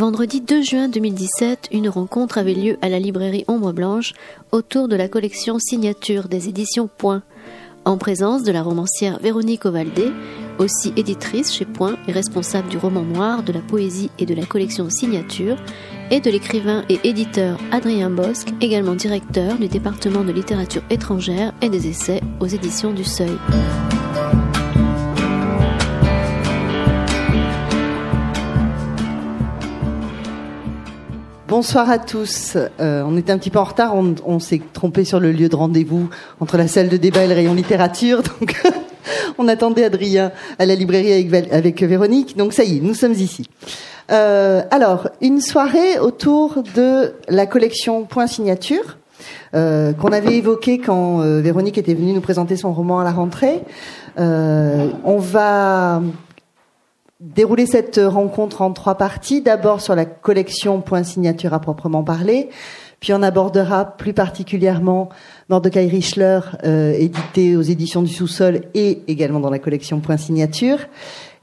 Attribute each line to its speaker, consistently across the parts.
Speaker 1: Vendredi 2 juin 2017, une rencontre avait lieu à la librairie Ombre Blanche autour de la collection Signature des éditions Point, en présence de la romancière Véronique Ovaldé, aussi éditrice chez Point et responsable du roman noir, de la poésie et de la collection Signature, et de l'écrivain et éditeur Adrien Bosque, également directeur du département de littérature étrangère et des essais aux éditions du Seuil.
Speaker 2: Bonsoir à tous. Euh, on était un petit peu en retard, on, s'est trompé sur le lieu de rendez-vous entre la salle de débat et le rayon littérature, donc on attendait Adrien à la librairie avec, Véronique. Donc ça y est, nous sommes ici. Euh, alors, une soirée autour de la collection Point Signature. Euh, qu'on avait évoquée quand Véronique était venue nous présenter son roman à la rentrée. on va dérouler cette rencontre en trois parties. D'abord sur la collection Point Signature à proprement parler, puis on abordera plus particulièrement Mordecai Richler, euh, édité aux éditions du Sous-Sol et également dans la collection Point Signature.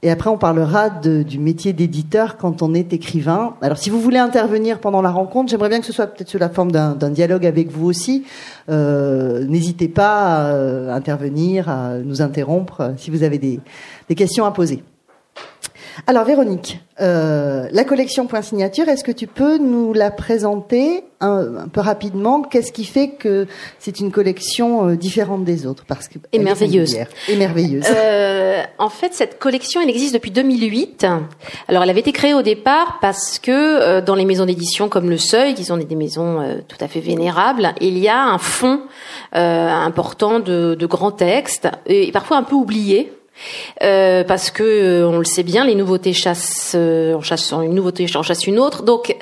Speaker 2: Et après, on parlera de, du métier d'éditeur quand on est écrivain. Alors, si vous voulez intervenir pendant la rencontre, j'aimerais bien que ce soit peut-être sous la forme d'un dialogue avec vous aussi. Euh, N'hésitez pas à euh, intervenir, à nous interrompre si vous avez des, des questions à poser. Alors Véronique, euh, la collection Point Signature, est-ce que tu peux nous la présenter un, peu rapidement? Qu'est-ce qui fait que c'est une collection euh, différente des autres?
Speaker 3: Parce que et merveilleuse.
Speaker 2: Et merveilleuse.
Speaker 3: Euh, en fait, cette collection, elle existe depuis 2008. Alors, elle avait été créée au départ parce que dans les maisons d'édition comme Le Seuil, qui sont des maisons tout à fait vénérables, il y a un fond important de, de grands textes et parfois un peu oubliés euh, parce que euh, on le sait bien, les nouveautés chassent, euh, on chasse une nouveauté, on chasse une autre. Donc,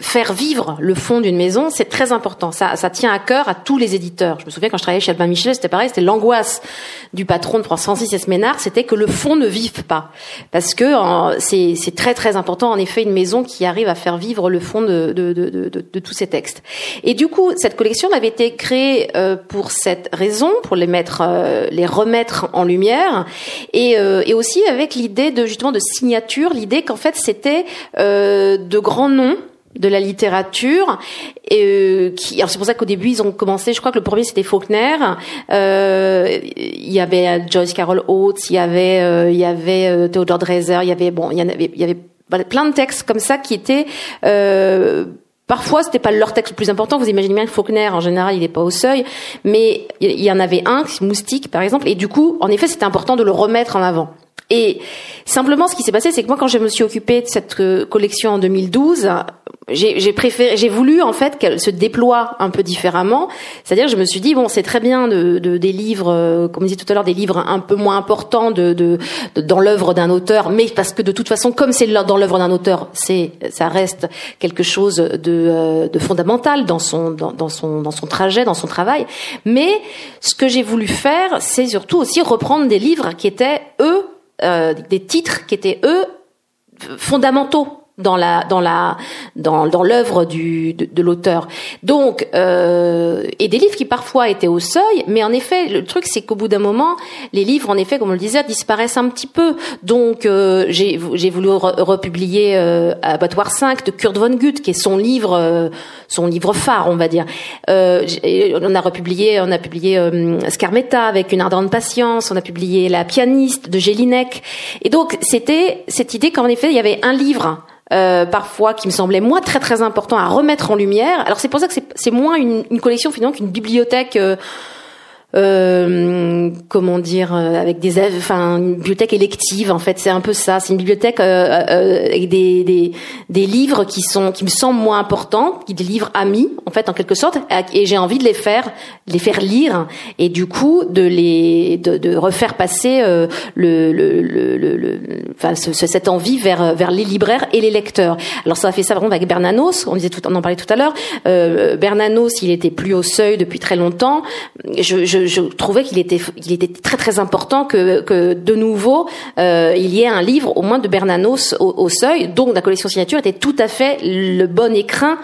Speaker 3: faire vivre le fond d'une maison, c'est très important. Ça, ça tient à cœur à tous les éditeurs. Je me souviens quand je travaillais chez Albin Michel, c'était pareil, c'était l'angoisse du patron de Francis et Ménard, c'était que le fond ne vive pas, parce que c'est très très important en effet une maison qui arrive à faire vivre le fond de, de, de, de, tous ces textes. Et du coup, cette collection avait été créée pour cette raison, pour les mettre, les remettre en lumière et, euh, et aussi avec l'idée de justement de signature, l'idée qu'en fait c'était euh, de grands noms de la littérature euh, qui alors c'est pour ça qu'au début ils ont commencé je crois que le premier c'était Faulkner. Euh, il y avait Joyce Carol Oates il y avait euh, il y avait Theodore Dreiser il y avait bon il y avait il y avait plein de textes comme ça qui étaient Parfois, c'était pas leur texte le plus important. Vous imaginez bien que Faulkner, en général, il n'est pas au seuil, mais il y en avait un, Moustique, par exemple, et du coup, en effet, c'était important de le remettre en avant. Et simplement, ce qui s'est passé, c'est que moi, quand je me suis occupée de cette euh, collection en 2012, j'ai préféré, j'ai voulu en fait qu'elle se déploie un peu différemment. C'est-à-dire, je me suis dit bon, c'est très bien de, de, des livres, euh, comme je disais tout à l'heure, des livres un peu moins importants de, de, dans l'œuvre d'un auteur, mais parce que de toute façon, comme c'est dans l'œuvre d'un auteur, c'est ça reste quelque chose de, euh, de fondamental dans son dans son dans son trajet, dans son travail. Mais ce que j'ai voulu faire, c'est surtout aussi reprendre des livres qui étaient eux euh, des titres qui étaient eux fondamentaux dans la dans la dans dans l'œuvre du de, de l'auteur. Donc euh, et des livres qui parfois étaient au seuil mais en effet le truc c'est qu'au bout d'un moment les livres en effet comme on le disait disparaissent un petit peu. Donc euh, j'ai j'ai voulu republier euh, Abattoir 5 de Kurt Vonnegut qui est son livre euh, son livre phare on va dire. Euh, on a republié on a publié euh, Scarmetta avec une ardente patience on a publié La pianiste de Gélinek et donc c'était cette idée qu'en effet il y avait un livre euh, parfois qui me semblait moi très très important à remettre en lumière. Alors c'est pour ça que c'est moins une, collection finalement qu'une bibliothèque. Euh, euh, comment dire euh, avec des enfin une bibliothèque élective en fait. C'est un peu ça. C'est une bibliothèque euh, euh, avec des, des, des livres qui sont qui me semblent moins importants qui des livres amis en fait en quelque sorte. Et j'ai envie de les faire les faire lire et du coup de les de, de refaire passer le, le, le, le, enfin ce, cette envie vers vers les libraires et les lecteurs. Alors ça a fait ça vraiment avec Bernanos. On disait tout on en parlait tout à l'heure. Bernanos il était plus au seuil depuis très longtemps. Je je, je trouvais qu'il était, il était très très important que, que de nouveau euh, il y ait un livre au moins de Bernanos au, au, seuil, donc la collection signature était tout à fait le bon écrin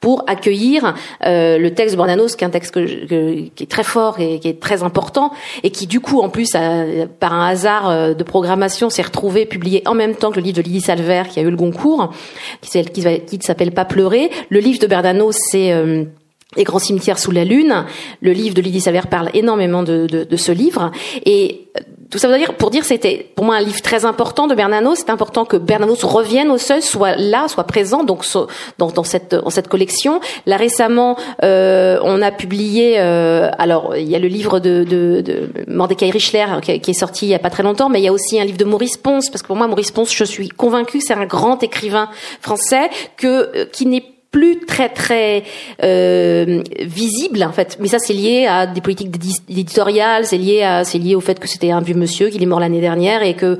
Speaker 3: pour accueillir euh, le texte de Bernanos, qui est un texte que, qui est très fort et qui est très important, et qui du coup en plus a, par un hasard euh, de programmation s'est retrouvé publié en même temps que le livre de Lydie Salver qui a eu le Goncourt, qui, qui s'appelle Pas pleurer. Le livre de Bernanos c'est euh, les grands cimetières sous la lune. Le livre de Lydie Saver parle énormément de, de, de, ce livre. Et euh, tout ça veut dire, pour dire, c'était pour moi un livre très important de Bernanos. C'est important que Bernanos revienne au seuil, soit là, soit présent, donc dans, dans cette, dans cette collection. Là récemment, euh, on a publié. Euh, alors, il y a le livre de, de, de Mordecai Richler qui, qui, est sorti il y a pas très longtemps, mais il y a aussi un livre de Maurice Ponce, parce que pour moi, Maurice Ponce, je suis convaincue, c'est un grand écrivain français que euh, qui n'est plus très très euh, visible en fait mais ça c'est lié à des politiques éditoriales c'est lié à c'est lié au fait que c'était un vieux monsieur qu'il est mort l'année dernière et que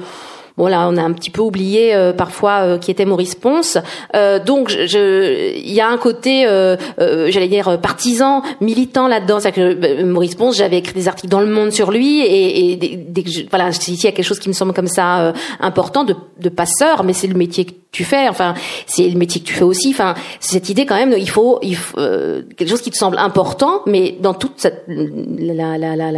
Speaker 3: Bon là, on a un petit peu oublié euh, parfois euh, qui était Maurice Ponce. Euh, donc, je, il y a un côté, euh, euh, j'allais dire partisan, militant là-dedans. C'est que Maurice Ponce, j'avais écrit des articles dans Le Monde sur lui, et, et dès que je, voilà, ici il y a quelque chose qui me semble comme ça important de, de passeur, mais c'est le métier tu fais. Enfin, c'est le métier que tu fais aussi. Enfin, cette idée quand même, il faut, il faut quelque chose qui te semble important, mais dans toute cette, la, la, la,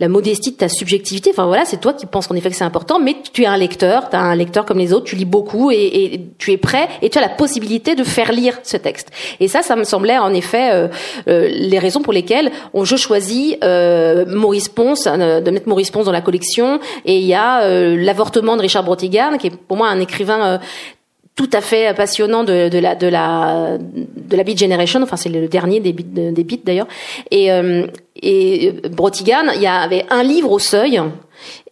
Speaker 3: la, modestie de ta subjectivité. Enfin voilà, c'est toi qui penses en effet que c'est important, mais tu es un lecteur tu as un lecteur comme les autres, tu lis beaucoup et, tu es prêt et tu as la possibilité de faire lire ce texte. Et ça, ça me semblait en effet euh, euh, les raisons pour lesquelles on, je choisis euh, Maurice Ponce, euh, de mettre Maurice Ponce dans la collection. Et il y a euh, l'avortement de Richard Brotigan, qui est pour moi un écrivain tout à fait passionnant de, la de la de la Beat Generation. Enfin, c'est le dernier des beats, des d'ailleurs. Et et Brotigan, il y avait un livre au seuil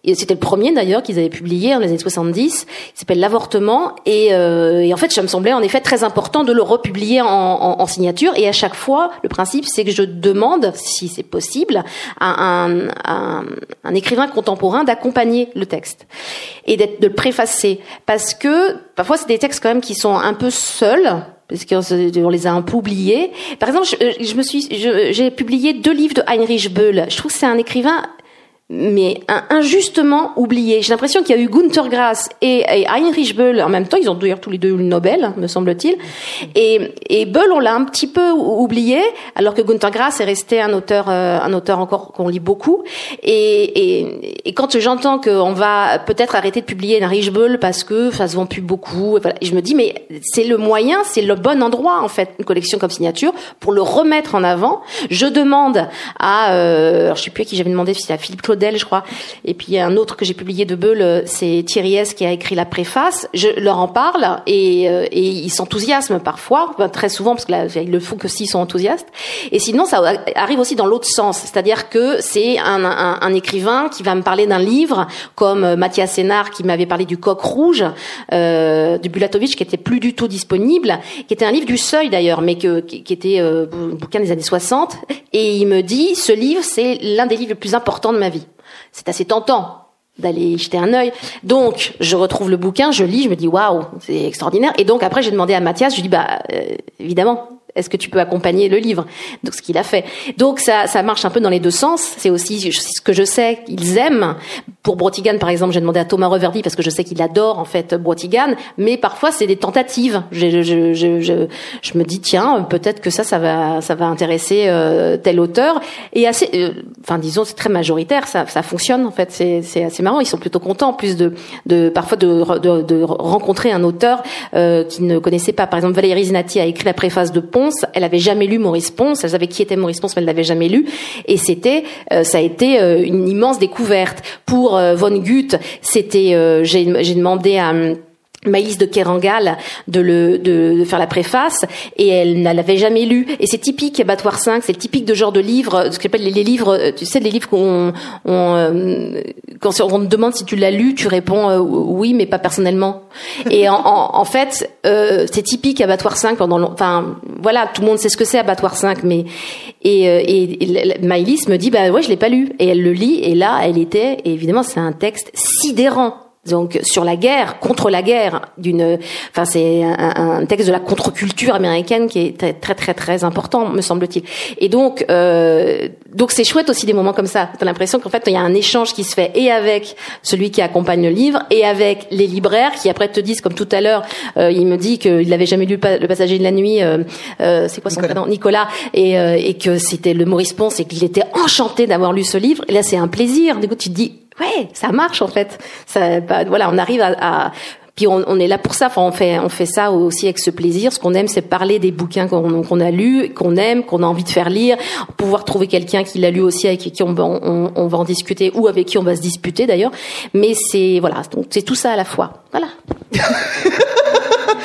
Speaker 3: et c'était le premier d'ailleurs qu'ils avaient publié dans les années 70, qui s'appelle L'avortement. Et, euh, et, en fait, ça me semblait en effet très important de le republier en, en, en signature. Et à chaque fois, le principe, c'est que je demande, si c'est possible, à un, un, un, écrivain contemporain d'accompagner le texte et d'être de le préfacer, parce que parfois c'est des textes quand même qui sont un peu seuls parce qu'on les a un peu oubliés. Par exemple, je, je me suis, j'ai publié deux livres de Heinrich Böll. Je trouve que c'est un écrivain mais injustement oublié. J'ai l'impression qu'il y a eu Gunther Grass et, Heinrich Böll en même temps. Ils ont d'ailleurs tous les deux eu le Nobel, me semble-t-il. Et, et Böll, on l'a un petit peu oublié, alors que Gunther Grass est resté un auteur, euh, un auteur encore qu'on lit beaucoup. Et, et, et quand j'entends qu'on va peut-être arrêter de publier Heinrich Böll parce que ça se vend plus beaucoup, et, voilà, et je me dis mais c'est le moyen, c'est le bon endroit en fait, une collection comme signature pour le remettre en avant. Je demande à, euh, alors je sais plus à qui j'avais demandé, si c'était à Philippe Claude je crois. Et puis il y a un autre que j'ai publié de Beul, euh, c'est Thierry S qui a écrit la préface. Je leur en parle et, euh, et ils s'enthousiasment parfois, très souvent parce que là, ils le font que s'ils sont enthousiastes. Et sinon, ça arrive aussi dans l'autre sens, c'est-à-dire que c'est un, un, un, écrivain qui va me parler d'un livre, comme euh, Mathias Sénard qui m'avait parlé du Coq Rouge euh, de Bulatovic, qui était plus du tout disponible, qui était un livre du Seuil d'ailleurs, mais que, qui, était euh, bouquin des années 60. Et il me dit, ce livre, c'est l'un des livres les plus importants de ma vie c'est assez tentant d'aller jeter un œil. Donc, je retrouve le bouquin, je lis, je me dis waouh, c'est extraordinaire. Et donc après, j'ai demandé à Mathias, je lui dis bah euh, évidemment, est-ce que tu peux accompagner le livre? Donc ce qu'il a fait. Donc ça, ça marche un peu dans les deux sens. C'est aussi ce que je sais qu'ils aiment. Pour Brotigan, par exemple, j'ai demandé à Thomas Reverdy parce que je sais qu'il adore en fait Brotigan, mais parfois c'est des tentatives. Je, je, je, je, me dis tiens, peut-être que ça, ça va, ça va intéresser euh, tel auteur. Et assez, euh, enfin disons, c'est très majoritaire. Ça, ça fonctionne en fait. C'est, assez marrant. Ils sont plutôt contents, en plus de, de parfois de, de, de rencontrer un auteur euh, qui ne connaissait pas. Par exemple, Valérie Zinati a écrit la préface de Pont elle avait jamais lu Maurice Ponce. Elle savait qui était Maurice Ponce, mais elle l'avait jamais lu. Et c'était, euh, ça a été euh, une immense découverte. Pour Von Gutt, c'était, j'ai demandé à Maïs de Kerangal de, le, de, de, faire la préface et elle ne l'avait jamais lu. Et c'est typique Abattoir 5 c'est typique de genre de livre ce qu'on appelle les, livres tu sais les livres qu'on on, euh, quand on te demande si tu l'as lu tu réponds euh, oui mais pas personnellement. Et en, en, fait euh, c'est typique Abattoir 5 pendant enfin voilà tout le monde sait ce que c'est Abattoir 5 mais et, euh, et, et Maïlis me dit bah ouais je l'ai pas lu. Et elle le lit et là elle était et évidemment c'est un texte sidérant donc sur la guerre, contre la guerre, d'une, enfin c'est un, un, texte de la contre-culture américaine qui est très très très, très important, me semble-t-il. Et donc euh, donc c'est chouette aussi des moments comme ça. T'as l'impression qu'en fait il y a un échange qui se fait et avec celui qui accompagne le livre et avec les libraires qui après te disent comme tout à l'heure, euh, il me dit qu'il n'avait jamais lu le Passager de la nuit, euh, euh, c'est quoi son prénom, Nicolas, et, et que c'était le Maurice Ponce et qu'il était enchanté d'avoir lu ce livre. Et là c'est un plaisir. Du coup tu te dis ouais, ça marche en fait. Ça, bah, voilà, on arrive à, à puis on, on, est là pour ça. Enfin, on fait, on fait ça aussi avec ce plaisir. Ce qu'on aime, c'est parler des bouquins qu'on qu'on a lus, qu'on aime, qu'on a envie de faire lire, pouvoir trouver quelqu'un qui l'a lu aussi, avec qui on, on, on, va en discuter ou avec qui on va se disputer d'ailleurs. Mais c'est voilà, donc c'est tout ça à la fois. Voilà.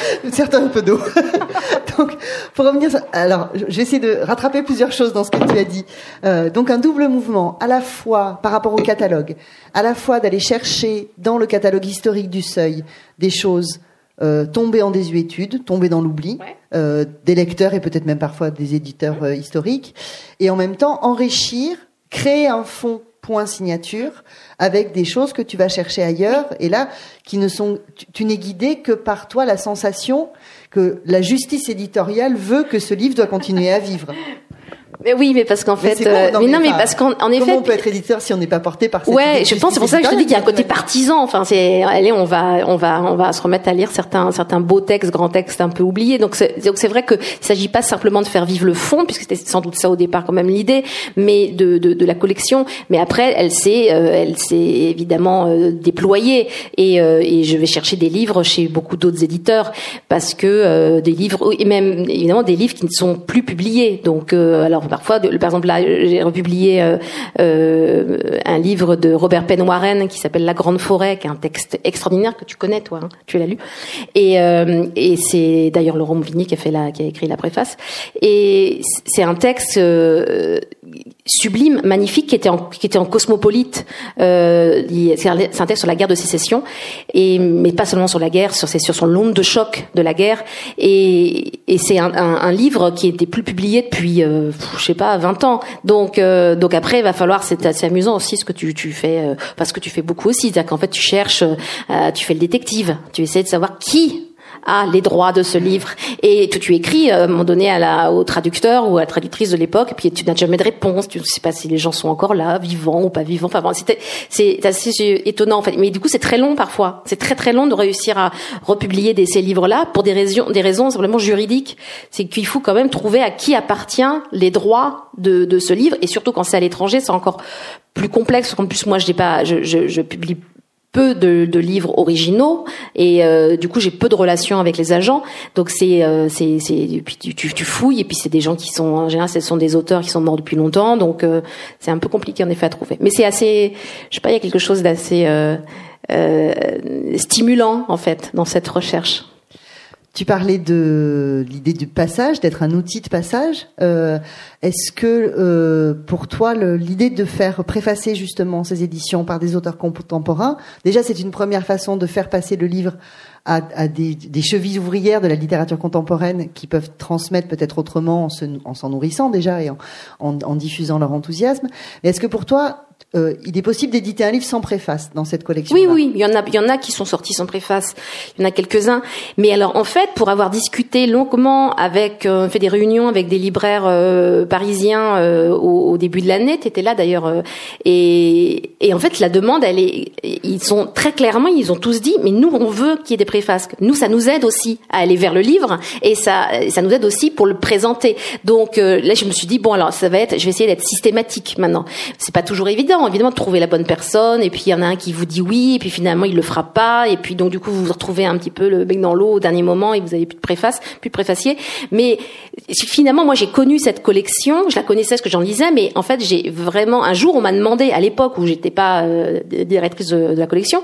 Speaker 2: Certains un peu d'eau. donc, pour revenir, alors, je vais essayer de rattraper plusieurs choses dans ce que tu as dit. Euh, donc, un double mouvement, à la fois par rapport au catalogue, à la fois d'aller chercher dans le catalogue historique du Seuil des choses euh, tombées en désuétude, tombées dans l'oubli, euh, des lecteurs et peut-être même parfois des éditeurs historiques, et en même temps enrichir, créer un fond point signature avec des choses que tu vas chercher ailleurs et là qui ne sont tu, tu n'es guidé que par toi la sensation que la justice éditoriale veut que ce livre doit continuer à vivre.
Speaker 3: Mais oui, mais parce qu'en fait, euh,
Speaker 2: non,
Speaker 3: mais, non, mais parce qu'en en effet,
Speaker 2: comment on peut être éditeur si on n'est pas porté par cette
Speaker 3: ouais, je pense c'est pour ça que je te dis qu'il y a un côté partisan. Enfin, c'est allez, on va, on va, on va se remettre à lire certains, certains beaux textes, grands textes un peu oubliés. Donc c'est, donc c'est vrai que il s'agit pas simplement de faire vivre le fond, puisque c'était sans doute ça au départ quand même l'idée, mais de, de, de la collection. Mais après, elle s'est, euh, elle s'est évidemment euh, déployée et, euh, et je vais chercher des livres chez beaucoup d'autres éditeurs parce que euh, des livres et même évidemment des livres qui ne sont plus publiés. Donc alors parfois, par exemple là, j'ai republié euh, euh, un livre de Robert Penn Warren qui s'appelle La Grande Forêt, qui est un texte extraordinaire que tu connais toi, hein, tu l'as lu. Et, euh, c'est d'ailleurs Laurent Mouvigny qui a écrit la préface. Et c'est un texte sublime, magnifique, qui était en, qui était en cosmopolite. Euh, c'est un, texte sur la guerre de sécession, et mais pas seulement sur la guerre, sur sur son l'onde de choc de la guerre. Et, et c'est un, un, un, livre qui était plus publié depuis, euh, je sais pas, 20 ans. Donc euh, donc après, il va falloir, c'est assez amusant aussi ce que tu tu fais, euh, parce que tu fais beaucoup aussi, c'est-à-dire qu'en fait tu cherches, euh, tu fais le détective, tu essaies de savoir qui a les droits de ce livre. Et tu, tu écris à un moment donné à la, au traducteur ou à la traductrice de l'époque et puis tu n'as jamais de réponse. Tu ne sais pas si les gens sont encore là vivants ou pas vivants. Enfin bon, c'est assez étonnant en fait. Mais du coup c'est très long parfois. C'est très très long de réussir à republier des, ces livres là pour des raisons des raisons simplement juridiques. C'est qu'il faut quand même trouver à qui appartient les droits de, de ce livre et surtout quand c'est à l'étranger c'est encore plus complexe. En plus moi je n'ai pas je, je, je publie peu de, de, livres originaux et euh, du coup j'ai peu de relations avec les agents. Donc c'est euh, c'est puis tu, tu, tu, fouilles et puis c'est des gens qui sont en général ce sont des auteurs qui sont morts depuis longtemps. Donc euh, c'est un peu compliqué en effet à trouver. Mais c'est assez je sais pas il y a quelque chose d'assez euh, euh, stimulant en fait dans cette recherche
Speaker 2: tu parlais de l'idée du passage, d'être un outil de passage. Euh, Est-ce que euh, pour toi, l'idée de faire préfacer justement ces éditions par des auteurs contemporains, déjà c'est une première façon de faire passer le livre à, des, chevilles ouvrières de la littérature contemporaine qui peuvent transmettre peut-être autrement en s'en nourrissant déjà et en, en, diffusant leur enthousiasme. Est-ce que pour toi, euh, il est possible d'éditer un livre sans préface dans cette collection.
Speaker 3: Oui, oui, il y en a, il y en a qui sont sortis sans préface. Il y en a quelques-uns. Mais alors, en fait, pour avoir discuté longuement avec, euh, fait des réunions avec des libraires euh, parisiens euh, au, au, début de l'année, t'étais là d'ailleurs, euh, et, et en fait, la demande, elle est, ils sont très clairement, ils ont tous dit, mais nous, on veut qu'il y ait des préfaces. Nous, ça nous aide aussi à aller vers le livre, et ça, ça nous aide aussi pour le présenter. Donc là, je me suis dit, bon, alors ça va être, je vais essayer d'être systématique maintenant. C'est pas toujours évident évidemment, de trouver la bonne personne, et puis il y en a un qui vous dit oui, et puis finalement il le fera pas, et puis donc du coup vous vous retrouvez un petit peu le bec dans l'eau au dernier moment, et vous avez plus de préface, plus de préfacier. Mais finalement, moi j'ai connu cette collection, je la connaissais ce que j'en lisais, mais en fait j'ai vraiment un jour on m'a demandé à l'époque où j'étais pas euh, directrice de, la collection,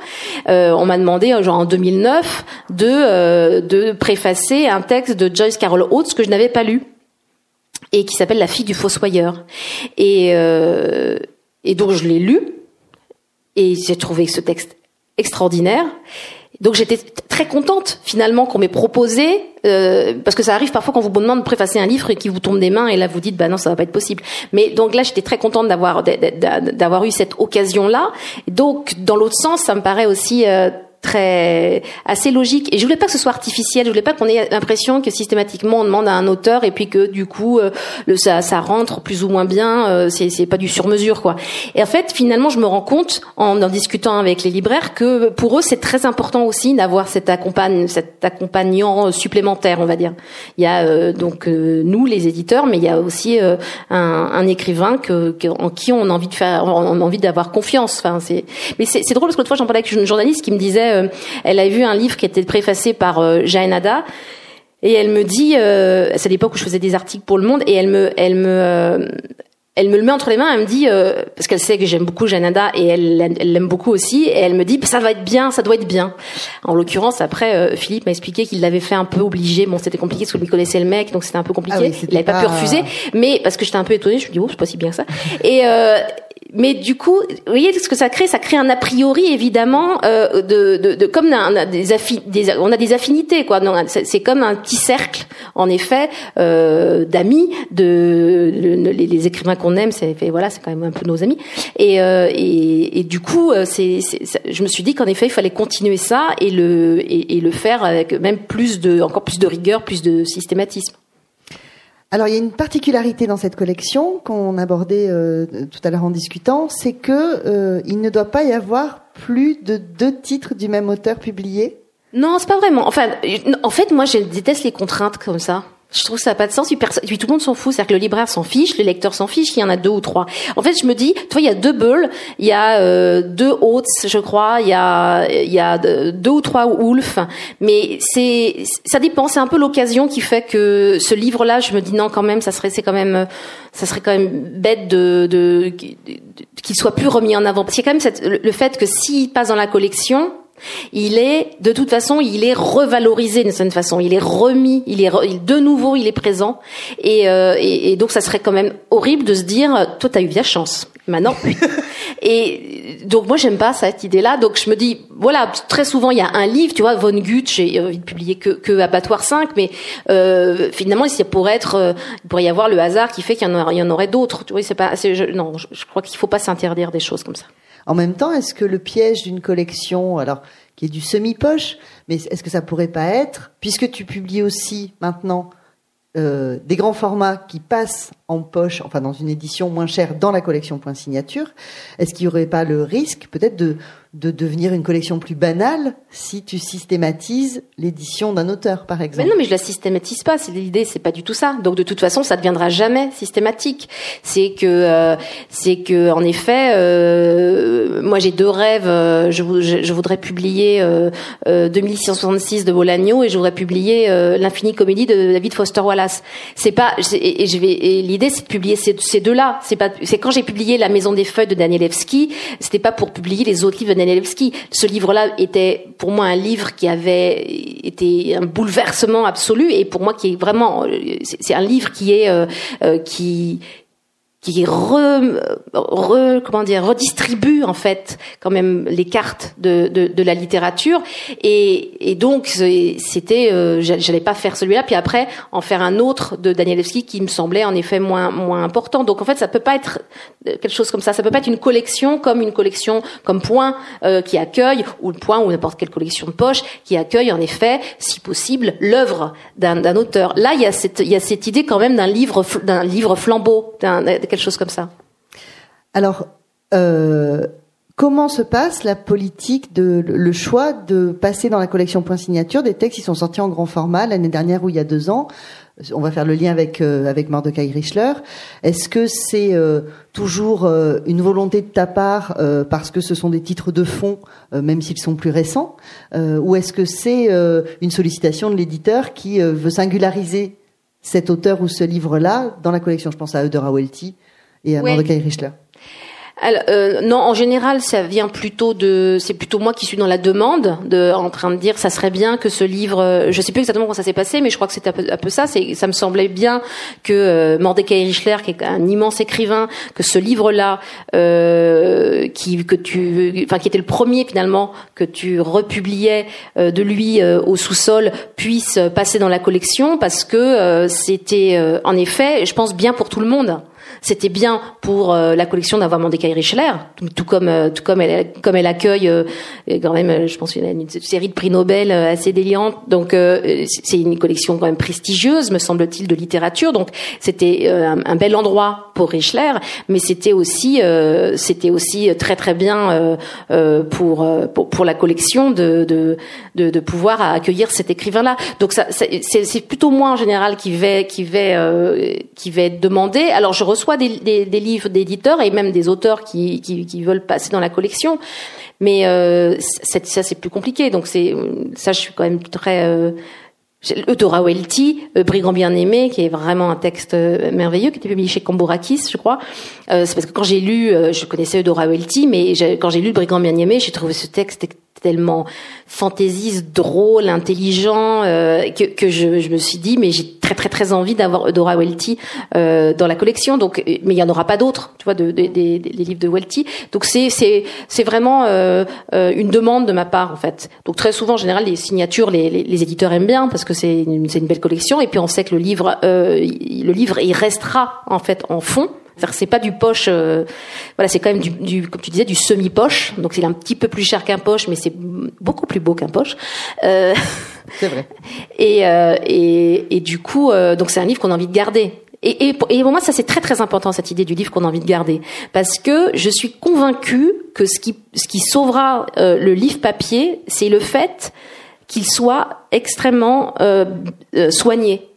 Speaker 3: euh, on m'a demandé genre en 2009 de euh, de préfacer un texte de Joyce Carol Oates que je n'avais pas lu et qui s'appelle La fille du fossoyeur. Et euh, et donc je l'ai lu et j'ai trouvé ce texte extraordinaire. Donc j'étais très contente finalement qu'on m'ait proposé, euh, parce que ça arrive parfois quand vous demande de préfacer un livre et qu'il vous tombe des mains et là vous dites bah non ça va pas être possible. Mais donc là j'étais très contente d'avoir d'avoir eu cette occasion là. Donc dans l'autre sens ça me paraît aussi euh, très assez logique. Et je voulais pas que ce soit artificiel. Je voulais pas qu'on ait l'impression que systématiquement on demande à un auteur et puis que du coup euh, ça, ça rentre plus ou moins bien. Euh, c'est c'est pas du sur mesure quoi. Et en fait finalement je me rends compte en, en discutant avec les libraires que pour eux c'est très important aussi d'avoir cet accompagnant supplémentaire on va dire. Il y a euh, donc nous les éditeurs mais il y a aussi un, un, écrivain que, en qui on a envie de faire on a envie d'avoir confiance. Enfin c'est mais c'est drôle parce que l'autre fois j'en parlais avec une journaliste qui me disait euh, elle a vu un livre qui était préfacé par euh, Jaenada et elle me dit, euh, c'est à l'époque où je faisais des articles pour Le Monde, et elle me, elle me, euh, elle me le met entre les mains. Elle me dit, parce qu'elle sait que j'aime beaucoup Janada et elle, l'aime beaucoup aussi, et elle me dit, ça va être bien, ça doit être bien. En l'occurrence, après, Philippe m'a expliqué qu'il l'avait fait un peu obligé. Bon, c'était compliqué parce qu'il connaissait le mec, donc c'était un peu compliqué. Ah il n'avait pas, pu refuser, mais parce que j'étais un peu étonnée, je me dis, oh, c'est pas si bien que ça. Et mais du coup, vous voyez ce que ça crée? Ça crée un a priori évidemment euh, de, de, de, comme on a des, des, on a des affinités quoi. C'est comme un petit cercle en effet euh, d'amis, de, les, écrivains qu'on aime, c'est voilà, c'est quand même un peu nos amis. Et, euh, et, du coup, euh, c'est, je me suis dit qu'en effet, il fallait continuer ça et le et le faire avec même plus de encore plus de rigueur, plus de systématisme.
Speaker 2: Alors il y a une particularité dans cette collection qu'on abordait euh, tout à l'heure en discutant, c'est que euh, il ne doit pas y avoir plus de deux titres du même auteur publiés?
Speaker 3: Non, c'est pas vraiment. Enfin, en fait, moi, je déteste les contraintes comme ça. Je trouve ça n'a pas de sens. Puis, tout le monde s'en fout. C'est-à-dire que le libraire s'en fiche, le lecteur s'en fiche, qu'il y en a deux ou trois. En fait, je me dis, tu vois, il y a deux Bulls, il y a euh, deux Oates, je crois, il y a, il y a deux ou trois Wolf. Mais c'est, ça dépend. C'est un peu l'occasion qui fait que ce livre-là, je me dis non, quand même, ça serait, c'est quand même, ça serait quand même bête de, de, qu'il soit plus remis en avant. Parce qu'il y a quand même cette, le fait que s'il passe dans la collection, il est, de toute façon, il est revalorisé d'une certaine façon. Il est remis, il est de nouveau, il est présent. Et, euh, et, et, donc, ça serait quand même horrible de se dire, toi, t'as eu bien chance. Maintenant, et donc moi, j'aime pas cette idée-là. Donc je me dis, voilà, très souvent, il y a un livre, tu vois, Von Gutt, j'ai envie de publier que, que Abattoir 5, mais euh, finalement, il pourrait être, euh, il pourrait y avoir le hasard qui fait qu'il y en aurait, y en aurait d'autres. Tu vois, c'est pas, je, non, je, je crois qu'il faut pas s'interdire des choses comme ça.
Speaker 2: En même temps, est-ce que le piège d'une collection, alors qui est du semi-poche, mais est-ce que ça pourrait pas être, puisque tu publies aussi maintenant euh, des grands formats qui passent en poche, enfin dans une édition moins chère dans la collection point signature, est-ce qu'il n'y aurait pas le risque peut-être de de devenir une collection plus banale si tu systématises l'édition d'un auteur, par exemple?
Speaker 3: Mais non, mais je la systématise pas. C'est l'idée, c'est pas du tout ça. Donc de toute façon, ça ne deviendra jamais systématique. C'est que, euh, c'est que, en effet, euh, moi j'ai deux rêves. Euh, je, je, voudrais publier euh, 2666 de Bolagno et je voudrais publier l'infini comédie de David Foster Wallace. C'est pas, et, je vais, et l'idée c'est de publier ces, deux-là. C'est pas, c'est quand j'ai publié La Maison des Feuilles de Danielewski, c'était pas pour publier les autres livres de ce livre-là était pour moi un livre qui avait été un bouleversement absolu et pour moi qui est vraiment, c'est un livre qui est euh, euh, qui qui re, re, comment dire redistribue en fait quand même les cartes de, de, de la littérature. Et, et donc c'était euh, j'allais pas faire celui-là puis après en faire un autre de Danielewski qui me semblait en effet moins moins important. Donc en fait ça peut pas être quelque chose comme ça. Ça peut pas être une collection comme une collection comme Point euh, qui accueille ou le Point ou n'importe quelle collection de poche qui accueille en effet si possible l'œuvre d'un auteur. Là il y a cette il y a cette idée quand même d'un livre d'un livre flambeau d'un
Speaker 2: Alors, euh, comment se passe la politique de le choix de passer dans la collection point signature? Des textes qui sont sortis en grand format l'année dernière ou il y a deux ans. On va faire le lien avec euh, avec Mordecai Richler. Est-ce que c'est euh, toujours une volonté de ta part parce que ce sont des titres de fond, même s'ils sont plus récents, ou est-ce que c'est une sollicitation de l'éditeur qui veut singulariser cet auteur ou ce livre-là dans la collection Je pense à Euder Welty et à Mordecai Richler.
Speaker 3: Alors, euh, non, en général, ça vient plutôt de. C'est plutôt moi qui suis dans la demande, de, en train de dire, ça serait bien que ce livre. Euh, je sais plus exactement comment ça s'est passé, mais je crois que c'est un peu, ça. C'est, ça me semblait bien que euh, Mordecai Richler, qui est un immense écrivain, que ce livre-là, euh, qui que tu, enfin, qui était le premier finalement que tu republiais euh, de lui au sous-sol, puisse passer dans la collection, parce que c'était, en effet, je pense bien pour tout le monde. C'était bien pour la collection d'avoir Mordecai Richler, tout, comme tout comme elle comme elle accueille quand même, je pense une série de prix Nobel assez délirante. Donc c'est une collection quand même prestigieuse, me semble-t-il, de littérature. Donc c'était un, un, bel endroit pour Richler, mais c'était aussi c'était aussi très très bien pour, pour, pour la collection de de, de, pouvoir accueillir cet écrivain-là. Donc ça, c'est plutôt moi en général qui vais qui vais euh, qui vais demander. Alors je reçois des, livres d'éditeurs et même des auteurs qui, qui, veulent passer dans la collection, mais euh, ça c'est plus compliqué. Donc c'est ça, je suis quand même très euh, Welty, euh, Brigand bien-aimé, qui est vraiment un texte euh, merveilleux, qui était publié chez Cambourakis, je crois. Euh, c'est parce que quand j'ai lu, je connaissais Eudora Welty, mais quand j'ai lu Brigand bien-aimé, j'ai trouvé ce texte tellement fantaisiste, drôle, intelligent, euh, que, que je, je, me suis dit, mais j'ai très très très envie d'avoir Eudora Welty euh, dans la collection. Donc, mais il y en aura pas d'autres, tu vois, de, de, des livres de Welty. Donc c'est c'est c'est vraiment euh, euh, une demande de ma part en fait. Donc très souvent, en général, les signatures, les, les, les éditeurs aiment bien parce que c'est une, c'est une belle collection. Et puis on sait que le livre, euh, le livre, il restera en fait en fond c'est pas du poche. Euh, voilà, c'est quand même du, du, comme tu disais, du semi-poche. Donc c'est un petit peu plus cher qu'un poche, mais c'est beaucoup plus beau qu'un poche.
Speaker 2: Euh, c'est vrai.
Speaker 3: Et, euh, et, et du coup, euh, donc c'est un livre qu'on a envie de garder. Et, et, pour, et pour moi, ça c'est très très important cette idée du livre qu'on a envie de garder, parce que je suis convaincue que ce qui ce qui sauvera euh, le livre papier, c'est le fait qu'il soit extrêmement soigné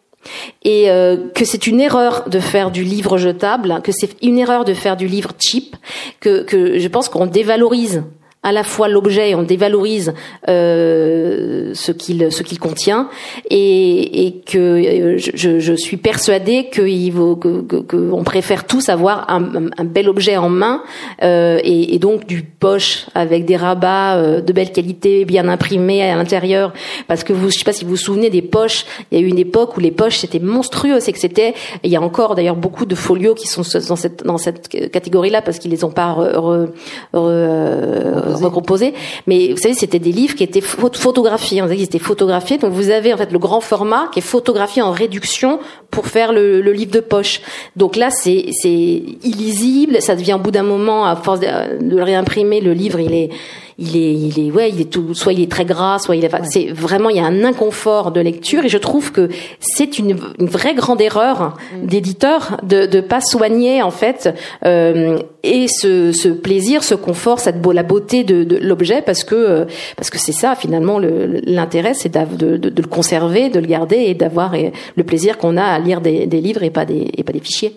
Speaker 3: et euh, que c'est une erreur de faire du livre jetable, que c'est une erreur de faire du livre cheap, que, que je pense qu'on dévalorise à la fois l'objet, on dévalorise euh, ce qu'il ce qu'il contient, et, et que euh, je, je, suis persuadée qu'il vaut que, que, on préfère tous avoir un, un, bel objet en main euh, et, et, donc du poche avec des rabats euh, de belle qualité, bien imprimés à l'intérieur, parce que vous, je sais pas si vous vous souvenez des poches, il y a eu une époque où les poches c'était monstrueux, c'est que c'était, il y a encore d'ailleurs beaucoup de folios qui sont dans cette dans cette catégorie-là parce qu'ils les ont pas re, re, recomposés. Mais vous savez, c'était des livres qui étaient photographiés. On disait qu'ils étaient photographiés. Donc vous avez en fait le grand format qui est photographié en réduction pour faire le, le livre de poche. Donc là, c'est c'est illisible. Ça devient au bout d'un moment, à force de, de le réimprimer, le livre il est il est, il est, ouais, il est tout, soit il est très gras, soit il est, c'est vraiment, il y a un inconfort de lecture et je trouve que c'est une, une, vraie grande erreur mm. d'éditeur de de pas soigner en fait euh, et ce, ce plaisir, ce confort, cette beau, la beauté de, de l'objet parce que euh, parce que c'est ça finalement l'intérêt, c'est de, de, de, le conserver, de le garder et d'avoir le plaisir qu'on a à lire des, des livres et pas des et pas des fichiers.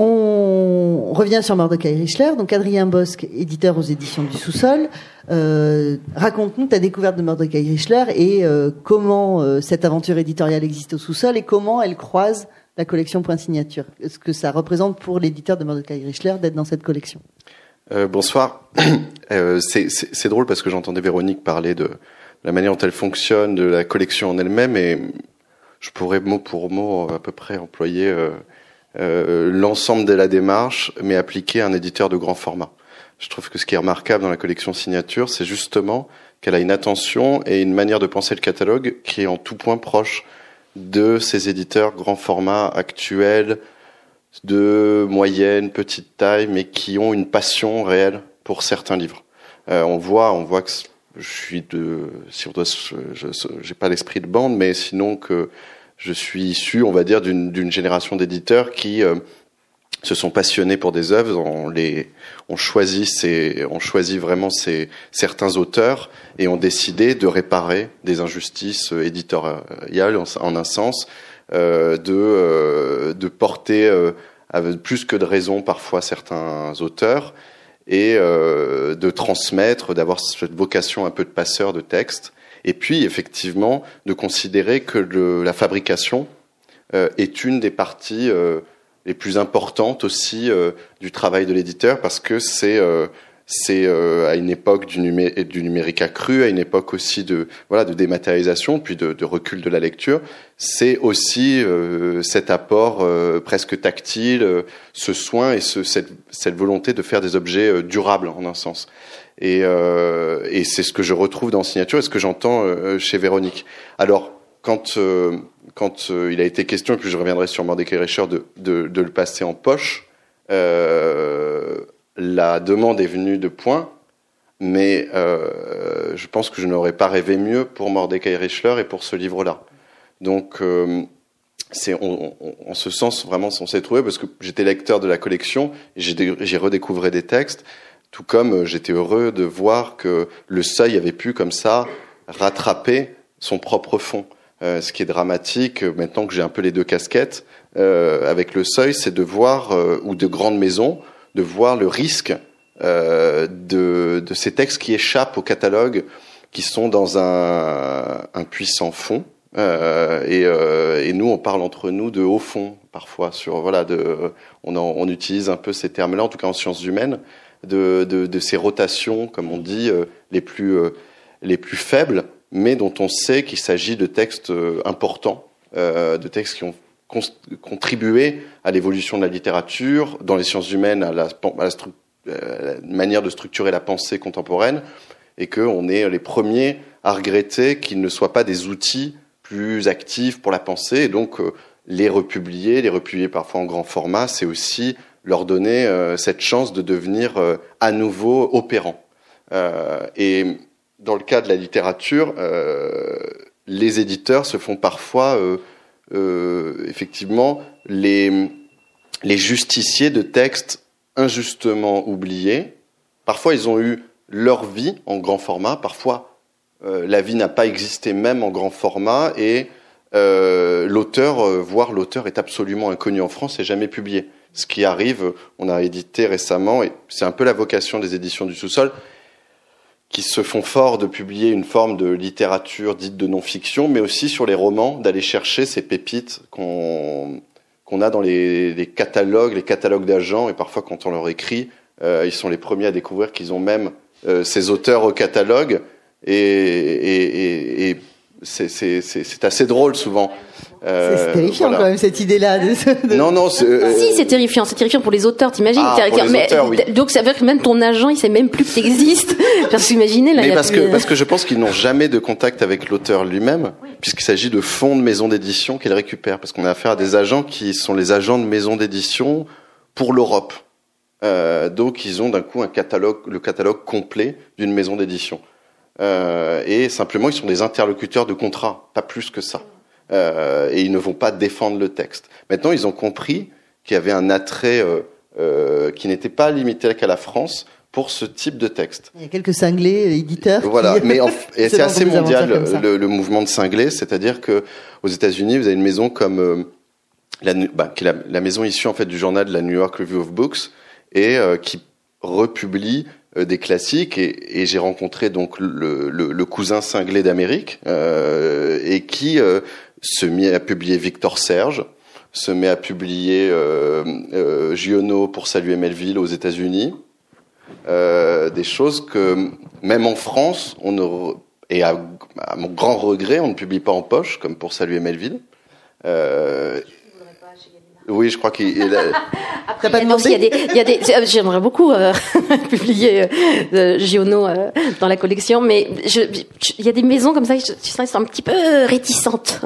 Speaker 2: On revient sur Mordecai Richler. Donc Adrien Bosque, éditeur aux éditions du Sous-sol. Euh, raconte-nous ta découverte de Mordecai Richler et euh, comment euh, cette aventure éditoriale existe au Sous-sol et comment elle croise la collection Point Signature. Ce que ça représente pour l'éditeur de Mordecai Richler d'être dans cette collection?
Speaker 4: bonsoir. C'est drôle parce que j'entendais Véronique parler de la manière dont elle fonctionne, de la collection en elle-même et je pourrais mot pour mot à peu près employer l'ensemble de la démarche, mais appliqué à un éditeur de grand format. Je trouve que ce qui est remarquable dans la collection signature, c'est justement qu'elle a une attention et une manière de penser le catalogue qui est en tout point proche de ces éditeurs grand format actuels, de moyenne, petite taille, mais qui ont une passion réelle pour certains livres. Euh, on voit, on voit que je suis de, si on doit, je, j'ai pas l'esprit de bande, mais sinon que je suis issu, on va dire, d'une génération d'éditeurs qui euh, se sont passionnés pour des œuvres, on les, on choisit ces, on choisit vraiment ces, certains auteurs et ont décidé de réparer des injustices éditoriales en, un sens, euh, de, euh, de porter avec plus que de raison parfois certains auteurs et de transmettre, d'avoir cette vocation un peu de passeur de texte et puis, effectivement, de considérer que la fabrication euh, est une des parties euh, les plus importantes aussi euh, du travail de l'éditeur, parce que c'est c'est à une époque du, numérique accru, à une époque aussi de voilà de dématérialisation, puis de, recul de la lecture. C'est aussi cet apport presque tactile, ce soin et ce, cette, cette, volonté de faire des objets durables en un sens. Et, euh, et c'est ce que je retrouve dans Signature et ce que j'entends euh, chez Véronique. Alors, quand quand il a été question, et puis je reviendrai sur Mordecai Richer, de, de, de, le passer en poche, la demande est venue de point, mais je pense que je n'aurais pas rêvé mieux pour Mordecai Richler et pour ce livre-là. Donc, c'est en ce sens vraiment on s'est trouvé parce que j'étais lecteur de la collection j'ai redécouvert des textes tout comme euh, j'étais heureux de voir que le seuil avait pu comme ça rattraper son propre fond euh, ce qui est dramatique euh, maintenant que j'ai un peu les deux casquettes euh, avec le seuil c'est de voir euh, ou de grandes maisons de voir le risque de, de, ces textes qui échappent au catalogue qui sont dans un, un puissant fond euh, et, euh, et, nous, on parle entre nous de haut fond parfois. Sur voilà, de, on, en, on utilise un peu ces termes-là, en tout cas en sciences humaines, de, de, ces rotations, comme on dit, euh, les plus euh, les plus faibles, mais dont on sait qu'il s'agit de textes euh, importants, de textes qui ont contribué à l'évolution de la littérature, dans les sciences humaines, à la, la manière de structurer la pensée contemporaine, et qu'on est les premiers à regretter qu'ils ne soient pas des outils plus actifs pour la pensée, et donc euh, les republier, les republier parfois en grand format, c'est aussi leur donner euh, cette chance de devenir euh, à nouveau opérants. et dans le cas de la littérature, les éditeurs se font parfois effectivement les, les justiciers de textes injustement oubliés. Parfois, ils ont eu leur vie en grand format, parfois euh, la vie n'a pas existé même en grand format et euh, l'auteur, euh, voire l'auteur est absolument inconnu en France et jamais publié. Ce qui arrive, on a édité récemment, et c'est un peu la vocation des éditions du sous-sol, qui se font fort de publier une forme de littérature dite de non-fiction, mais aussi sur les romans, d'aller chercher ces pépites qu'on qu'on a dans les, les, catalogues, les catalogues d'agents, et parfois quand on leur écrit, euh, ils sont les premiers à découvrir qu'ils ont même euh, ces auteurs au catalogue, et, et, et, c'est assez drôle souvent.
Speaker 2: Euh, c'est terrifiant voilà. quand même cette idée-là. De.
Speaker 4: Non, non.
Speaker 3: Euh, si, c'est terrifiant. C'est terrifiant pour les auteurs. T'imagines
Speaker 4: ah, pour les
Speaker 3: mais,
Speaker 4: auteurs, oui.
Speaker 3: Donc ça veut dire que même ton agent, il sait même plus que t'existes. parce qu'imaginez là.
Speaker 4: Mais parce
Speaker 3: plus...
Speaker 4: que parce que je pense qu'ils n'ont jamais de contact avec l'auteur lui-même, oui. puisqu'il s'agit de fonds de maisons d'édition qu'ils récupèrent, parce qu'on a affaire à des agents qui sont les agents de maisons d'édition pour l'Europe. Euh, donc ils ont d'un coup un catalogue, le catalogue complet d'une maison d'édition. Euh, et simplement ils sont des interlocuteurs de contrat, pas plus que ça. Euh, et ils ne vont pas défendre le texte. Maintenant, ils ont compris qu'il y avait un attrait euh, euh qui n'était pas limité qu'à la France pour ce type de texte.
Speaker 2: Il y a quelques cinglés éditeurs.
Speaker 4: Voilà,
Speaker 2: qui...
Speaker 4: mais c'est assez mondial le, le, mouvement de cinglés, c'est-à-dire que aux États-Unis, vous avez une maison comme la, bah, qui est la, la, maison issue en fait du journal de la New York Review of Books et qui republie des classiques et, et j'ai rencontré donc le, le, le cousin cinglé d'Amérique euh, et qui euh, se met à publier Victor Serge, se met à publier euh, euh, Giono pour saluer Melville aux États-Unis, euh, des choses que même en France, on ne, et à, à, mon grand regret, on ne publie pas en poche comme pour saluer Melville. Euh, oui, je crois qu'il.
Speaker 3: Après, pas demandé. Il y a des, il y a des, j'aimerais beaucoup euh, publier euh, Giono euh, dans la collection, mais je, il y a des maisons comme ça, je, je sens un petit peu réticentes.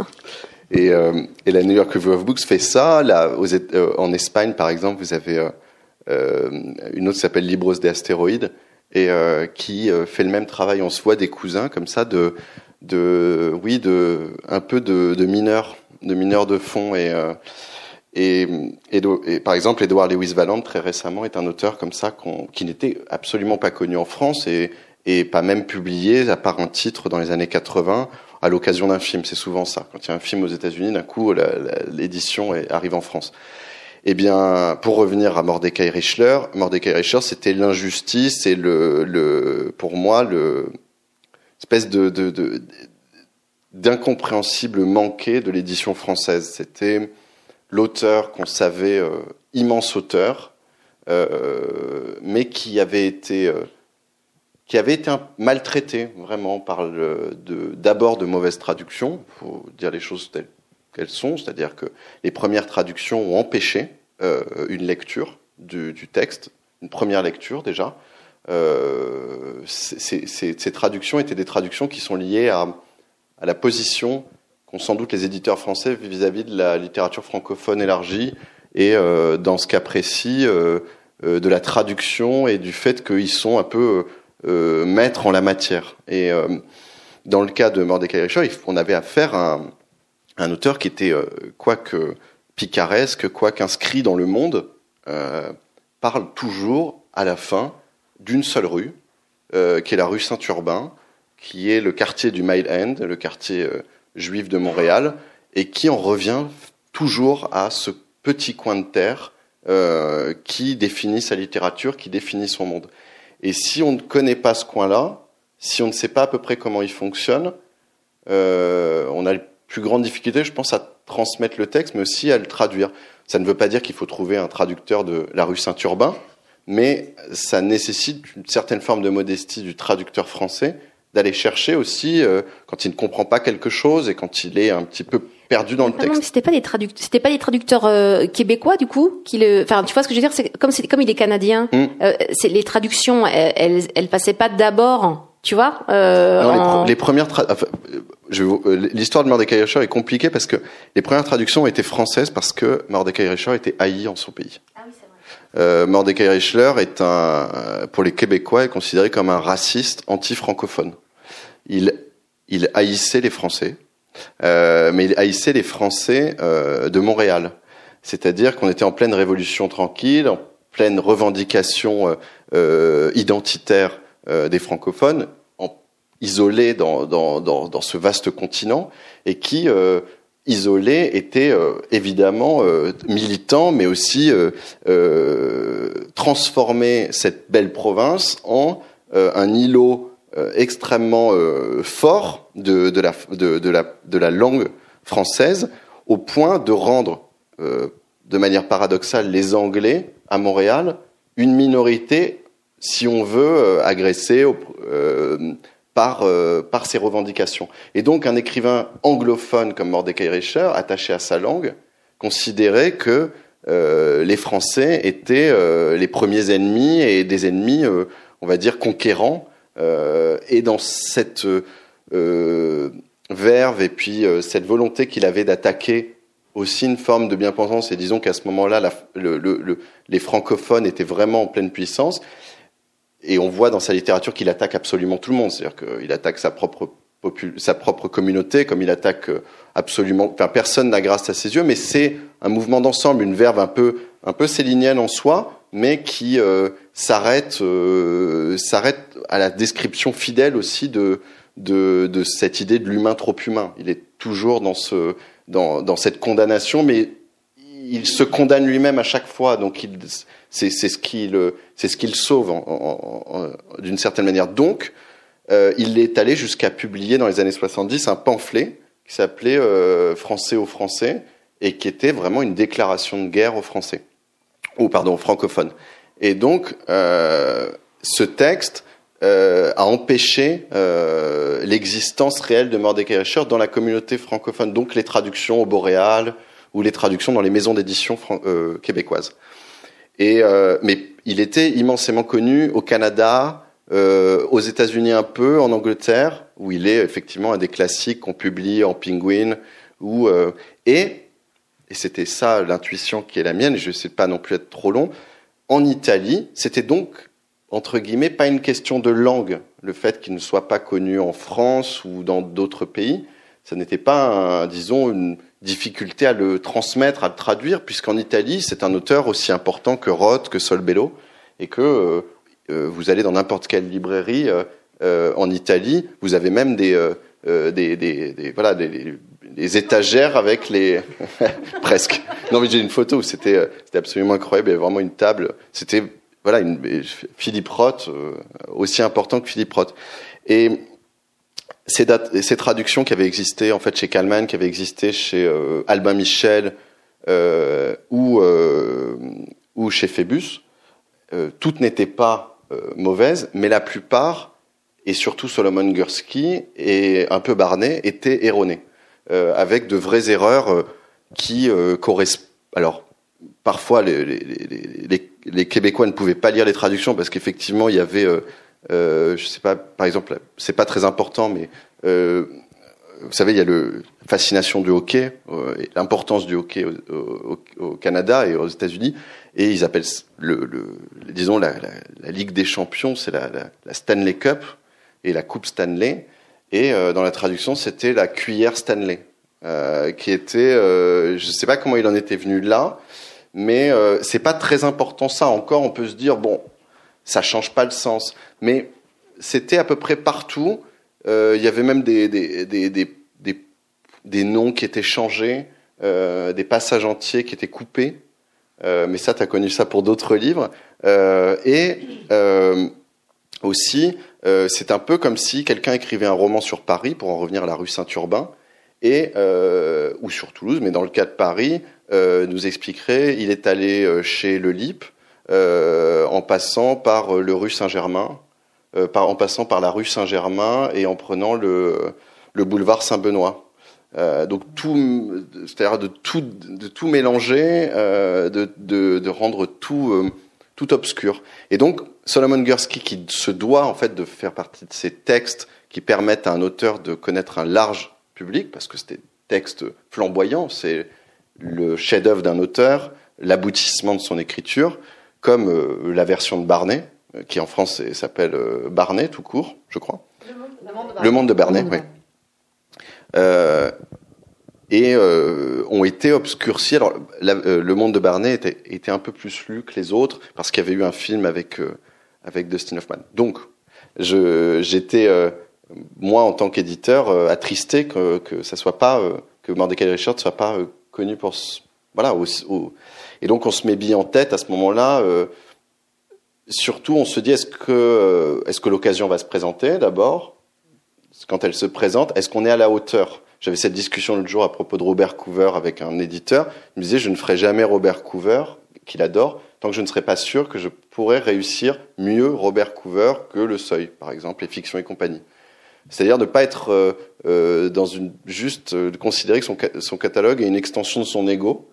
Speaker 4: Et, euh, et, la New York Review of Books fait ça. Là, aux, euh, en Espagne, par exemple, vous avez euh, une autre qui s'appelle Libros de Astéroïdes et qui fait le même travail. On se voit des cousins comme ça de, de, oui, de, un peu de, de mineurs, de mineurs de fond et et, par exemple, Edouard Lewis Valland, très récemment, est un auteur comme ça qui n'était absolument pas connu en France et, pas même publié, à part un titre dans les années 80, à l'occasion d'un film. C'est souvent ça. Quand il y a un film aux États-Unis, d'un coup, l'édition arrive en France. Eh bien, pour revenir à Mordecai Richler, Mordecai Richler, c'était l'injustice et le, pour moi, le espèce de d'incompréhensible manqué de l'édition française. C'était l'auteur qu'on savait euh, immense auteur, euh, mais qui avait été euh, qui avait été maltraité vraiment par d'abord de, de mauvaises traductions, faut dire les choses telles qu'elles sont, c'est-à-dire que les premières traductions ont empêché une lecture du, texte, une première lecture déjà. Ces, traductions étaient des traductions qui sont liées à, à la position qu'ont sans doute les éditeurs français vis-à-vis de la littérature francophone élargie et euh, dans ce cas précis euh, euh, de la traduction et du fait qu'ils sont un peu maîtres en la matière. Et dans le cas de Mordecai Richard, on avait affaire à un, un auteur qui était quoique picaresque, quoique inscrit dans le monde, parle toujours à la fin d'une seule rue, qui est la rue Saint-Urbain, qui est le quartier du Mile End, le quartier juif de Montréal, et qui en revient toujours à ce petit coin de terre euh, qui définit sa littérature, qui définit son monde. Et si on ne connaît pas ce coin-là, si on ne sait pas à peu près comment il fonctionne, euh, on a les plus grandes difficultés, je pense, à transmettre le texte, mais aussi à le traduire. Ça ne veut pas dire qu'il faut trouver un traducteur de la rue Saint-Urbain, mais ça nécessite une certaine forme de modestie du traducteur français d'aller chercher aussi euh, quand il ne comprend pas quelque chose et quand il est un petit peu perdu dans le texte.
Speaker 3: Non, c'était pas des traducteurs, c'était pas des traducteurs euh, québécois du coup qui le, enfin tu vois ce que je veux dire, c'est comme c'est comme il est canadien, hmm. euh, c'est les traductions, elles, elles, elles passaient pas d'abord, tu vois.
Speaker 4: Euh, non, les, premières, enfin, l'histoire de Mordecai Richard est compliquée parce que les premières traductions étaient françaises parce que Mordecai Richard était haï en son pays. Ah oui, euh, Mordecai Richler est un, pour les Québécois, est considéré comme un raciste anti-francophone. Il, il haïssait les Français, euh, mais il haïssait les Français euh, de Montréal. C'est-à-dire qu'on était en pleine révolution tranquille, en pleine revendication euh, identitaire des francophones, isolés dans, dans, dans, dans, ce vaste continent, et qui isolé était évidemment militant, mais aussi transformer cette belle province en un îlot euh, extrêmement euh, fort de, la, langue française au point de rendre euh, de manière paradoxale les Anglais à Montréal une minorité, si on veut, agressée par, par ces revendications. Et donc un écrivain anglophone comme Mordecai Richard, attaché à sa langue, considérait que les Français étaient les premiers ennemis et des ennemis, on va dire, conquérants euh, et dans cette euh, verve et puis euh, cette volonté qu'il avait d'attaquer aussi une forme de bien-pensance, et disons qu'à ce moment-là, le, le, les francophones étaient vraiment en pleine puissance, et on voit dans sa littérature qu'il attaque absolument tout le monde, c'est-à-dire qu'il attaque sa propre, sa propre communauté, comme il attaque absolument, enfin personne n'a grâce à ses yeux, mais c'est un mouvement d'ensemble, une verve un peu, un peu célinienne en soi, mais qui euh, s'arrête euh, s'arrête à la description fidèle aussi de, de, de cette idée de l'humain trop humain. Il est toujours dans, ce, dans, dans cette condamnation, mais il se condamne lui-même à chaque fois. Donc c'est ce qu'il c'est ce qu'il sauve d'une certaine manière. Donc euh, il est allé jusqu'à publier dans les années 70 un pamphlet qui s'appelait euh, Français aux Français et qui était vraiment une déclaration de guerre aux Français ou pardon, francophone. Et donc, euh, ce texte a empêché l'existence réelle de Mordecai Richard dans la communauté francophone, donc les traductions au Boréal ou les traductions dans les maisons d'édition euh, québécoises. Et, euh, mais il était immensément connu au Canada, euh, aux États-Unis un peu, en Angleterre, où il est effectivement un des classiques qu'on publie en Penguin, et et c'était ça l'intuition qui est la mienne, je ne sais pas non plus être trop long, en Italie, c'était donc, entre guillemets, pas une question de langue, le fait qu'il ne soit pas connu en France ou dans d'autres pays, ça n'était pas, disons, une difficulté à le transmettre, à le traduire, puisqu'en Italie, c'est un auteur aussi important que Roth, que Solbello, et que euh, euh, vous allez dans n'importe quelle librairie euh, en Italie, vous avez même des, des, des, des, voilà, des, les étagères avec les presque. Non mais j'ai une photo où c'était euh, absolument incroyable. Il y avait vraiment une table. C'était voilà une Philippe Roth euh, aussi important que Philippe Roth. Et ces, traductions qui avaient existé en fait chez Kalman, qui avaient existé chez euh, Albin Michel euh, ou ou chez Phébus, toutes n'étaient pas mauvaises, mais la plupart et surtout Solomon Gursky et un peu Barnet étaient erronées. Euh, avec de vraies erreurs euh, qui euh, correspondent. Alors, parfois, les, Québécois ne pouvaient pas lire les traductions parce qu'effectivement, il y avait, euh, je sais pas, par exemple, c'est pas très important, mais vous savez, il y a le fascination du hockey, euh, l'importance du hockey au, Canada et aux États-Unis, et ils appellent le, disons la, Ligue des Champions, c'est la, Stanley Cup et la Coupe Stanley, et euh, dans la traduction, c'était la cuillère Stanley, euh, qui était, euh, je ne sais pas comment il en était venu là, mais c'est pas très important ça. Encore, on peut se dire bon, ça change pas le sens, mais c'était à peu près partout. Il y avait même des, des, des, des des noms qui étaient changés, euh, des passages entiers qui étaient coupés. Euh, mais ça, tu as connu ça pour d'autres livres. Euh, et euh, aussi, euh, c'est un peu comme si quelqu'un écrivait un roman sur Paris, pour en revenir à la rue Saint-Urbain, et ou sur Toulouse, mais dans le cas de Paris, nous expliquerait, il est allé chez Le Lip, en passant par le rue Saint-Germain, par la rue Saint-Germain et en prenant le, le boulevard Saint-Benoît. Euh, donc tout, c'est-à-dire de tout, mélanger, euh, de, rendre tout, euh, tout obscur. Et donc Solomon Gursky, qui se doit en fait de faire partie de ces textes qui permettent à un auteur de connaître un large public, parce que c'est des textes flamboyants, c'est le chef-d'œuvre d'un auteur, l'aboutissement de son écriture, comme euh, la version de Barnet, qui en France s'appelle Barnet tout court, je crois. Le monde, de Barnet, le monde de Barnet oui. Euh, et euh, ont été obscurcis. Alors, euh, le monde de Barney était, était, un peu plus lu que les autres parce qu'il y avait eu un film avec avec Dustin Hoffman. Donc, j'étais moi en tant qu'éditeur attristé que que ça soit pas que Mordecai Richard soit pas connu pour voilà et donc on se met bien en tête à ce moment-là. surtout, on se dit est-ce que est-ce que l'occasion va se présenter d'abord? Quand elle se présente, est-ce qu'on est à la hauteur? J'avais cette discussion l'autre jour à propos de Robert Coover avec un éditeur. Il me disait, je ne ferai jamais Robert Coover, qu'il adore, tant que je ne serai pas sûr que je pourrais réussir mieux Robert Coover que Le Seuil, par exemple, et Fiction et compagnie. C'est-à-dire de ne pas être euh, euh, dans une juste euh, considérer que son, son, catalogue est une extension de son ego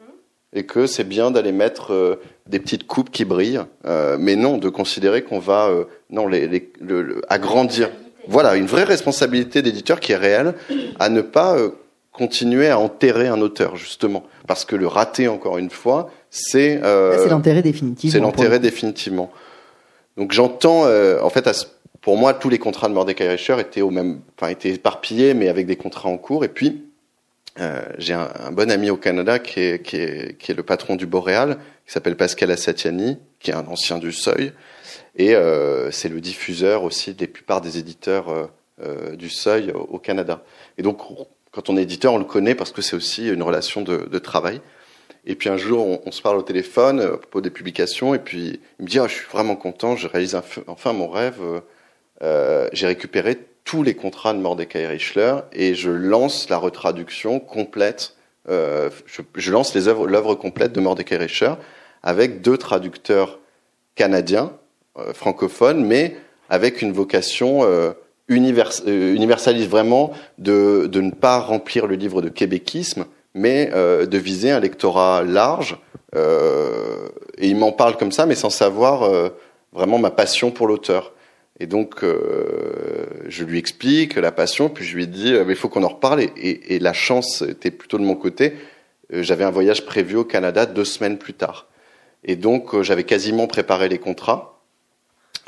Speaker 4: et que c'est bien d'aller mettre euh, des petites coupes qui brillent, euh, mais non de considérer qu'on va euh, non les, les, le, agrandir voilà, une vraie responsabilité d'éditeur qui est réelle à ne pas euh, continuer à enterrer un auteur, justement. Parce que le rater, encore une fois, c'est...
Speaker 2: C'est l'enterrer définitivement.
Speaker 4: C'est l'enterrer définitivement. Donc j'entends, en fait, pour moi, tous les contrats de Mordecai Reicher étaient au même, enfin, étaient éparpillés, mais avec des contrats en cours. Et puis, euh, j'ai un, bon ami au Canada qui est, le patron du Boréal, qui s'appelle Pascal Assatiani, qui est un ancien du Seuil, et euh, c'est le diffuseur aussi des plupart des éditeurs euh, du Seuil au, Canada. Et donc, quand on est éditeur, on le connaît parce que c'est aussi une relation de, travail. Et puis un jour, on, on, se parle au téléphone à propos des publications, et puis il me dit ah, Je suis vraiment content, je réalise enfin mon rêve. J'ai récupéré tous les contrats de Mordecai Richler et je lance la retraduction complète. Euh, je, lance l'œuvre complète de Mordecai Richler avec deux traducteurs canadiens euh, francophone, mais avec une vocation euh, univers, universaliste vraiment de, de, ne pas remplir le livre de québéquisme, mais de viser un lectorat large. Et il m'en parle comme ça, mais sans savoir vraiment ma passion pour l'auteur. Et donc, je lui explique la passion, puis je lui dis, mais il faut qu'on en reparle. Et, et, la chance était plutôt de mon côté. J'avais un voyage prévu au Canada deux semaines plus tard. Et donc, j'avais quasiment préparé les contrats.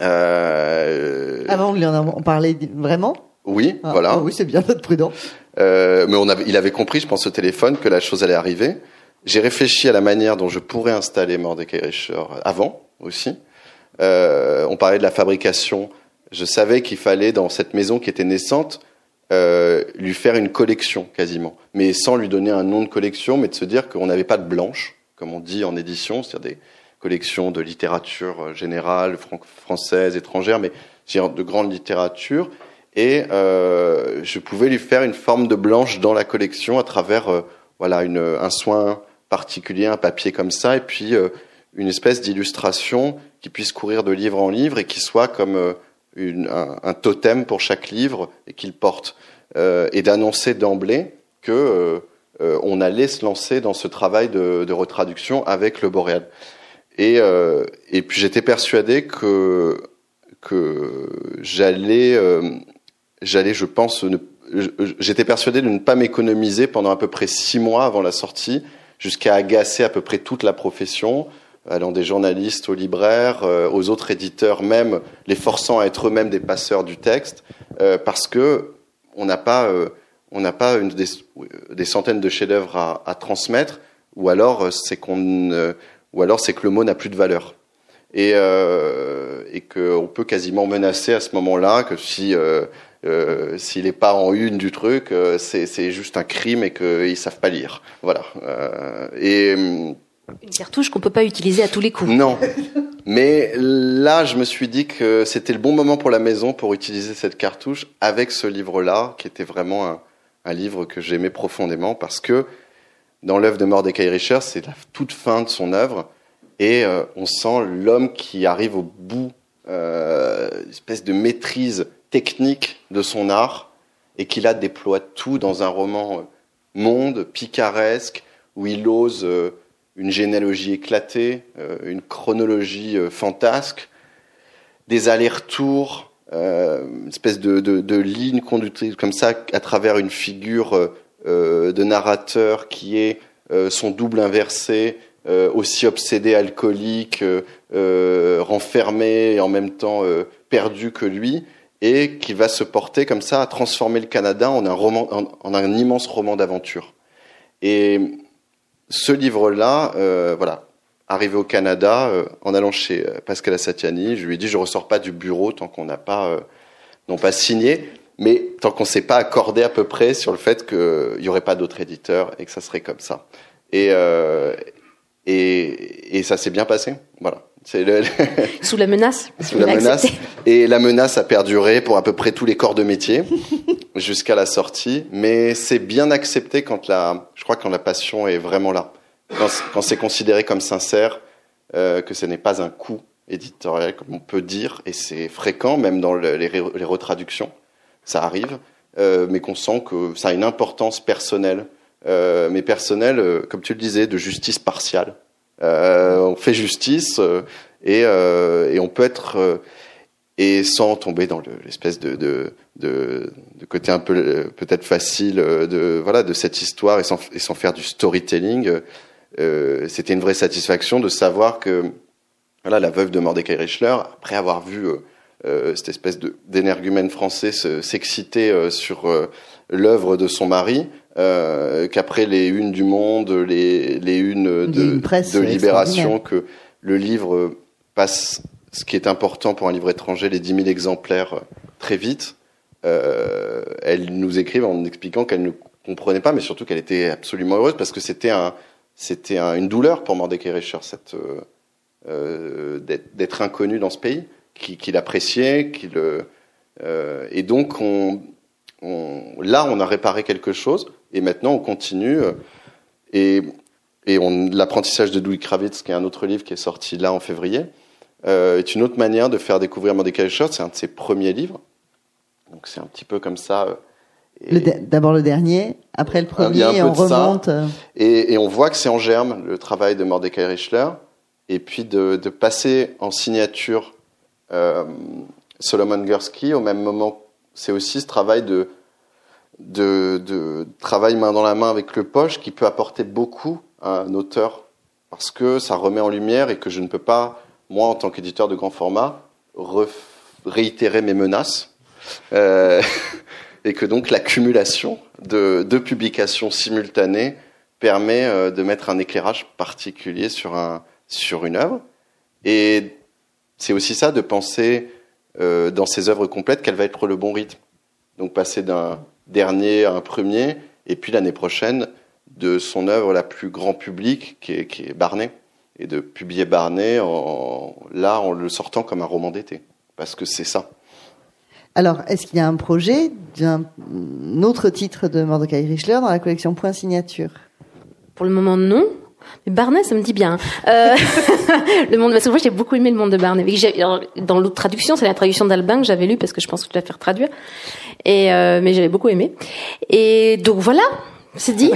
Speaker 2: Euh... Avant, on en parlait vraiment?
Speaker 4: Oui, ah, voilà.
Speaker 2: Ah oui, c'est bien d'être prudent.
Speaker 4: Euh, mais on avait, il avait compris, je pense, au téléphone, que la chose allait arriver. J'ai réfléchi à la manière dont je pourrais installer Mordecai Richer avant aussi. Euh, on parlait de la fabrication. Je savais qu'il fallait, dans cette maison qui était naissante, euh, lui faire une collection quasiment, mais sans lui donner un nom de collection, mais de se dire qu'on n'avait pas de blanche, comme on dit en édition, c'est-à-dire des, collection de littérature euh, générale, française, étrangère, mais de grande littérature. Et euh, je pouvais lui faire une forme de blanche dans la collection à travers voilà un soin particulier, un papier comme ça, et puis une espèce d'illustration qui puisse courir de livre en livre et qui soit comme un, totem pour chaque livre qu'il porte. Euh, et d'annoncer d'emblée que on allait se lancer dans ce travail de, retraduction avec le Boréal. Et, euh, et puis j'étais persuadé que que j'allais euh, j'allais je pense j'étais persuadé de ne pas m'économiser pendant à peu près six mois avant la sortie, jusqu'à agacer à peu près toute la profession, allant des journalistes aux libraires, euh, aux autres éditeurs même, les forçant à être eux-mêmes des passeurs du texte, euh, parce que on n'a pas, euh, on n'a pas une, des, centaines de chefs-d'œuvre à, à, transmettre, ou alors c'est qu'on, ou alors c'est que le mot n'a plus de valeur et, euh, et qu'on peut quasiment menacer à ce moment-là que si euh, euh, s'il n'est pas en une du truc, euh, c'est juste un crime et qu'ils savent pas lire. Voilà. Euh, et
Speaker 3: une cartouche qu'on peut pas utiliser à tous les coups.
Speaker 4: Non. Mais là, je me suis dit que c'était le bon moment pour la maison pour utiliser cette cartouche avec ce livre-là, qui était vraiment un, un livre que j'aimais profondément parce que dans l'œuvre de Mordecai Richer, c'est la toute fin de son œuvre et euh, on sent l'homme qui arrive au bout, euh, espèce de maîtrise technique de son art, et qui là déploie tout dans un roman euh, monde, picaresque, où il ose une généalogie éclatée, euh, une chronologie fantasque, des allers-retours, une espèce de, de, ligne conductrice comme ça à travers une figure de narrateur qui est son double inversé, euh, aussi obsédé, alcoolique, euh, euh, renfermé et en même temps perdu que lui, et qui va se porter comme ça à transformer le Canada en un, roman, en un immense roman d'aventure. Et ce livre-là, voilà, arrivé au Canada, en allant chez Pascal Assatiani, je lui ai dit je ressors pas du bureau tant qu'on n'a pas, non pas signé, mais tant qu'on s'est pas accordé à peu près sur le fait qu'il n'y aurait pas d'autres éditeurs et que ça serait comme ça. Et, euh, et, et ça s'est bien passé. Voilà.
Speaker 3: Le... Sous la menace.
Speaker 4: Sous la menace. Et la menace a perduré pour à peu près tous les corps de métier jusqu'à la sortie. Mais c'est bien accepté quand la, je crois quand la passion est vraiment là. Quand, c'est considéré comme sincère, euh, que ce n'est pas un coup éditorial, comme on peut dire, et c'est fréquent, même dans le, les, les, retraductions, ça arrive, euh, mais qu'on sent que ça a une importance personnelle euh, mais personnel, euh, comme tu le disais, de justice partiale. Euh, on fait justice euh, et, et, on peut être et sans tomber dans l'espèce de, de, de, de, côté un peu peut-être facile de voilà de cette histoire et sans, et sans faire du storytelling. Euh, C'était une vraie satisfaction de savoir que voilà la veuve de Mordecai Richler, après avoir vu euh, cette espèce d'énergumène français s'exciter sur l'œuvre de son mari, euh, qu'après les unes du Monde, les, les unes de, de Libération, que le livre passe ce qui est important pour un livre étranger, les 10 000 exemplaires très vite. Euh, elle nous écrivent en expliquant qu'elle ne comprenait pas, mais surtout qu'elle était absolument heureuse parce que c'était un, c'était un, une douleur pour Mordecai Richer, cette euh, euh d'être inconnu dans ce pays, qu'il qu appréciait, qu'il euh, et donc on, on, là on a réparé quelque chose. Et maintenant, on continue. Euh, et, et l'apprentissage de Dewey Kravitz, qui est un autre livre qui est sorti là en février, euh, est une autre manière de faire découvrir Mordecai Richards. C'est un de ses premiers livres. Donc c'est un petit peu comme ça.
Speaker 2: Euh, d'abord le dernier, après le premier, et on remonte.
Speaker 4: Et, et, on voit que c'est en germe le travail de Mordecai Richler. Et puis de, de passer en signature euh, Solomon Gursky au même moment. C'est aussi ce travail de de, de, travail main dans la main avec le poche qui peut apporter beaucoup à un auteur parce que ça remet en lumière et que je ne peux pas, moi en tant qu'éditeur de grand format, réitérer mes menaces euh, et que donc l'accumulation de deux publications simultanées permet euh, de mettre un éclairage particulier sur, un, sur une œuvre. Et c'est aussi ça de penser euh, dans ces œuvres complètes quel va être le bon rythme. Donc passer d'un dernier un premier, et puis l'année prochaine de son œuvre la plus grand public, qui est, qui est Barnet, et de publier Barnet en, là en le sortant comme un roman d'été, parce que c'est ça.
Speaker 2: Alors, est-ce qu'il y a un projet d'un autre titre de Mordecai Richler dans la collection Point Signature?
Speaker 3: Pour le moment, non. Mais Barnet, ça me dit bien. Euh, le monde, parce que moi, j'ai beaucoup aimé le monde de Barnet. Dans l'autre traduction, c'est la traduction d'Albin que j'avais lu parce que je pense que je la faire traduire. Et euh, mais j'avais beaucoup aimé. Et donc voilà, c'est dit.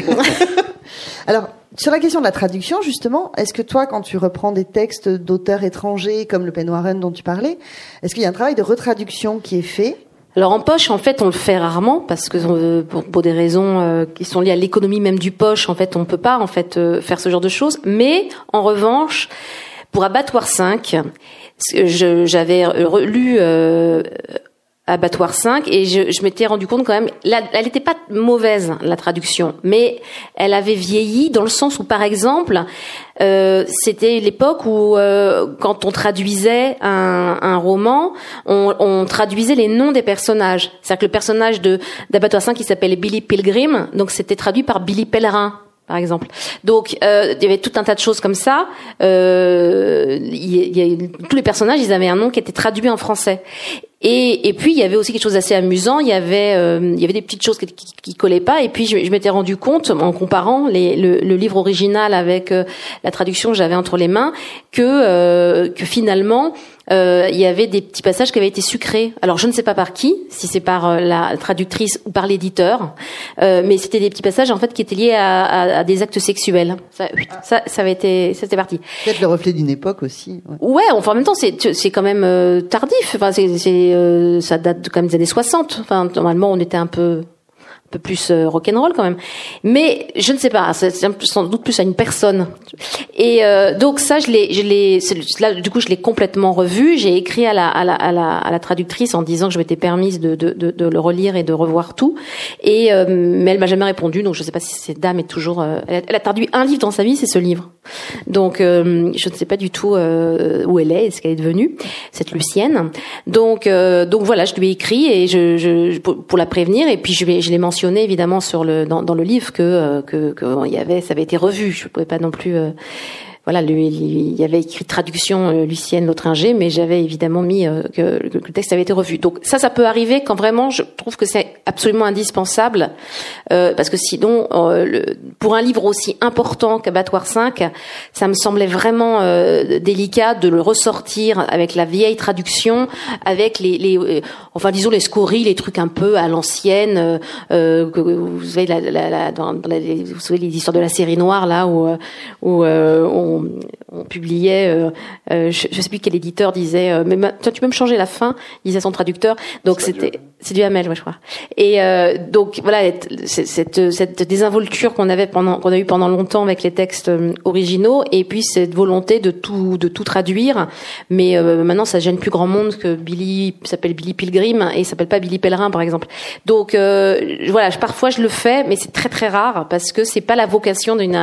Speaker 2: Alors, sur la question de la traduction, justement, est-ce que toi, quand tu reprends des textes d'auteurs étrangers comme le Pen Warren dont tu parlais, est-ce qu'il y a un travail de retraduction qui est fait
Speaker 3: Alors en poche, en fait, on le fait rarement parce que euh, pour, des raisons euh, qui sont liées à l'économie même du poche, en fait, on peut pas en fait euh, faire ce genre de choses. Mais en revanche, pour Abattoir 5, j'avais lu Abattoir 5 et je, je m'étais rendu compte quand même, elle n'était pas mauvaise la traduction, mais elle avait vieilli dans le sens où par exemple, euh, c'était l'époque où euh, quand on traduisait un, un roman, on, on, traduisait les noms des personnages. C'est-à-dire que le personnage de d'Abattoir 5 qui s'appelait Billy Pilgrim, donc c'était traduit par Billy Pèlerin par exemple. Donc euh, il y avait tout un tas de choses comme ça. Euh, y, y tous les personnages, ils avaient un nom qui était traduit en français. Et, et, puis il y avait aussi quelque chose d'assez amusant. Il y avait, euh, il y avait des petites choses qui, qui, qui collaient pas. Et puis je, je m'étais rendu compte en comparant les, le, le, livre original avec euh, la traduction que j'avais entre les mains que euh, que finalement euh, il y avait des petits passages qui avaient été sucrés. Alors je ne sais pas par qui, si c'est par euh, la traductrice ou par l'éditeur, euh, mais c'était des petits passages en fait qui étaient liés à, à, à des actes sexuels. Ça, ça, ça avait été, c'était parti.
Speaker 2: Peut-être le reflet d'une époque aussi.
Speaker 3: Ouais, ouais enfin en même temps c'est c'est quand même euh, tardif. Enfin c'est, c'est ça date quand même des années 60. Enfin normalement on était un peu un peu plus euh, rock'n'roll quand même. Mais je ne sais pas, c'est sans doute plus à une personne. Et euh, donc ça, je l'ai, je l'ai, là du coup, je l'ai complètement revu. J'ai écrit à la, à la, à la, à la traductrice en disant que je m'étais permise de, de, de, de, le relire et de revoir tout. Et euh, mais elle m'a jamais répondu, donc je ne sais pas si cette dame est toujours. Euh, elle, a, traduit un livre dans sa vie, c'est ce livre. Donc euh, je ne sais pas du tout où elle est, ce qu'elle est devenue, cette Lucienne. Donc donc voilà, je lui ai écrit et je, je pour, la prévenir et puis je, je l'ai mentionné évidemment sur le dans, le livre que euh, y avait ça avait été revu. Je pouvais pas non plus euh, voilà, lui, il y avait écrit traduction euh, Lucienne Lotringer, mais j'avais évidemment mis euh, que, le texte avait été revu. Donc ça, ça peut arriver quand vraiment je trouve que c'est absolument indispensable, euh, parce que sinon, euh, pour un livre aussi important qu'Abattoir 5, ça me semblait vraiment délicat de le ressortir avec la vieille traduction, avec les, les enfin disons les scories, les trucs un peu à l'ancienne, que vous savez, la, la, la, dans, la, vous savez les histoires de la série noire là où, où on on, publiait, euh, euh, je, je sais plus quel éditeur disait, euh, mais tu peux me changer la fin, disait son traducteur. Donc c'était, c'est du Hamel, ouais, je crois. Et donc voilà, cette, cette désinvolture qu'on avait pendant, qu'on a eu pendant longtemps avec les textes originaux, et puis cette volonté de tout, de tout traduire. Mais maintenant, ça gêne plus grand monde que Billy s'appelle Billy Pilgrim et s'appelle pas Billy Pèlerin, par exemple. Donc voilà, parfois je le fais, mais c'est très très rare parce que c'est pas la vocation d'une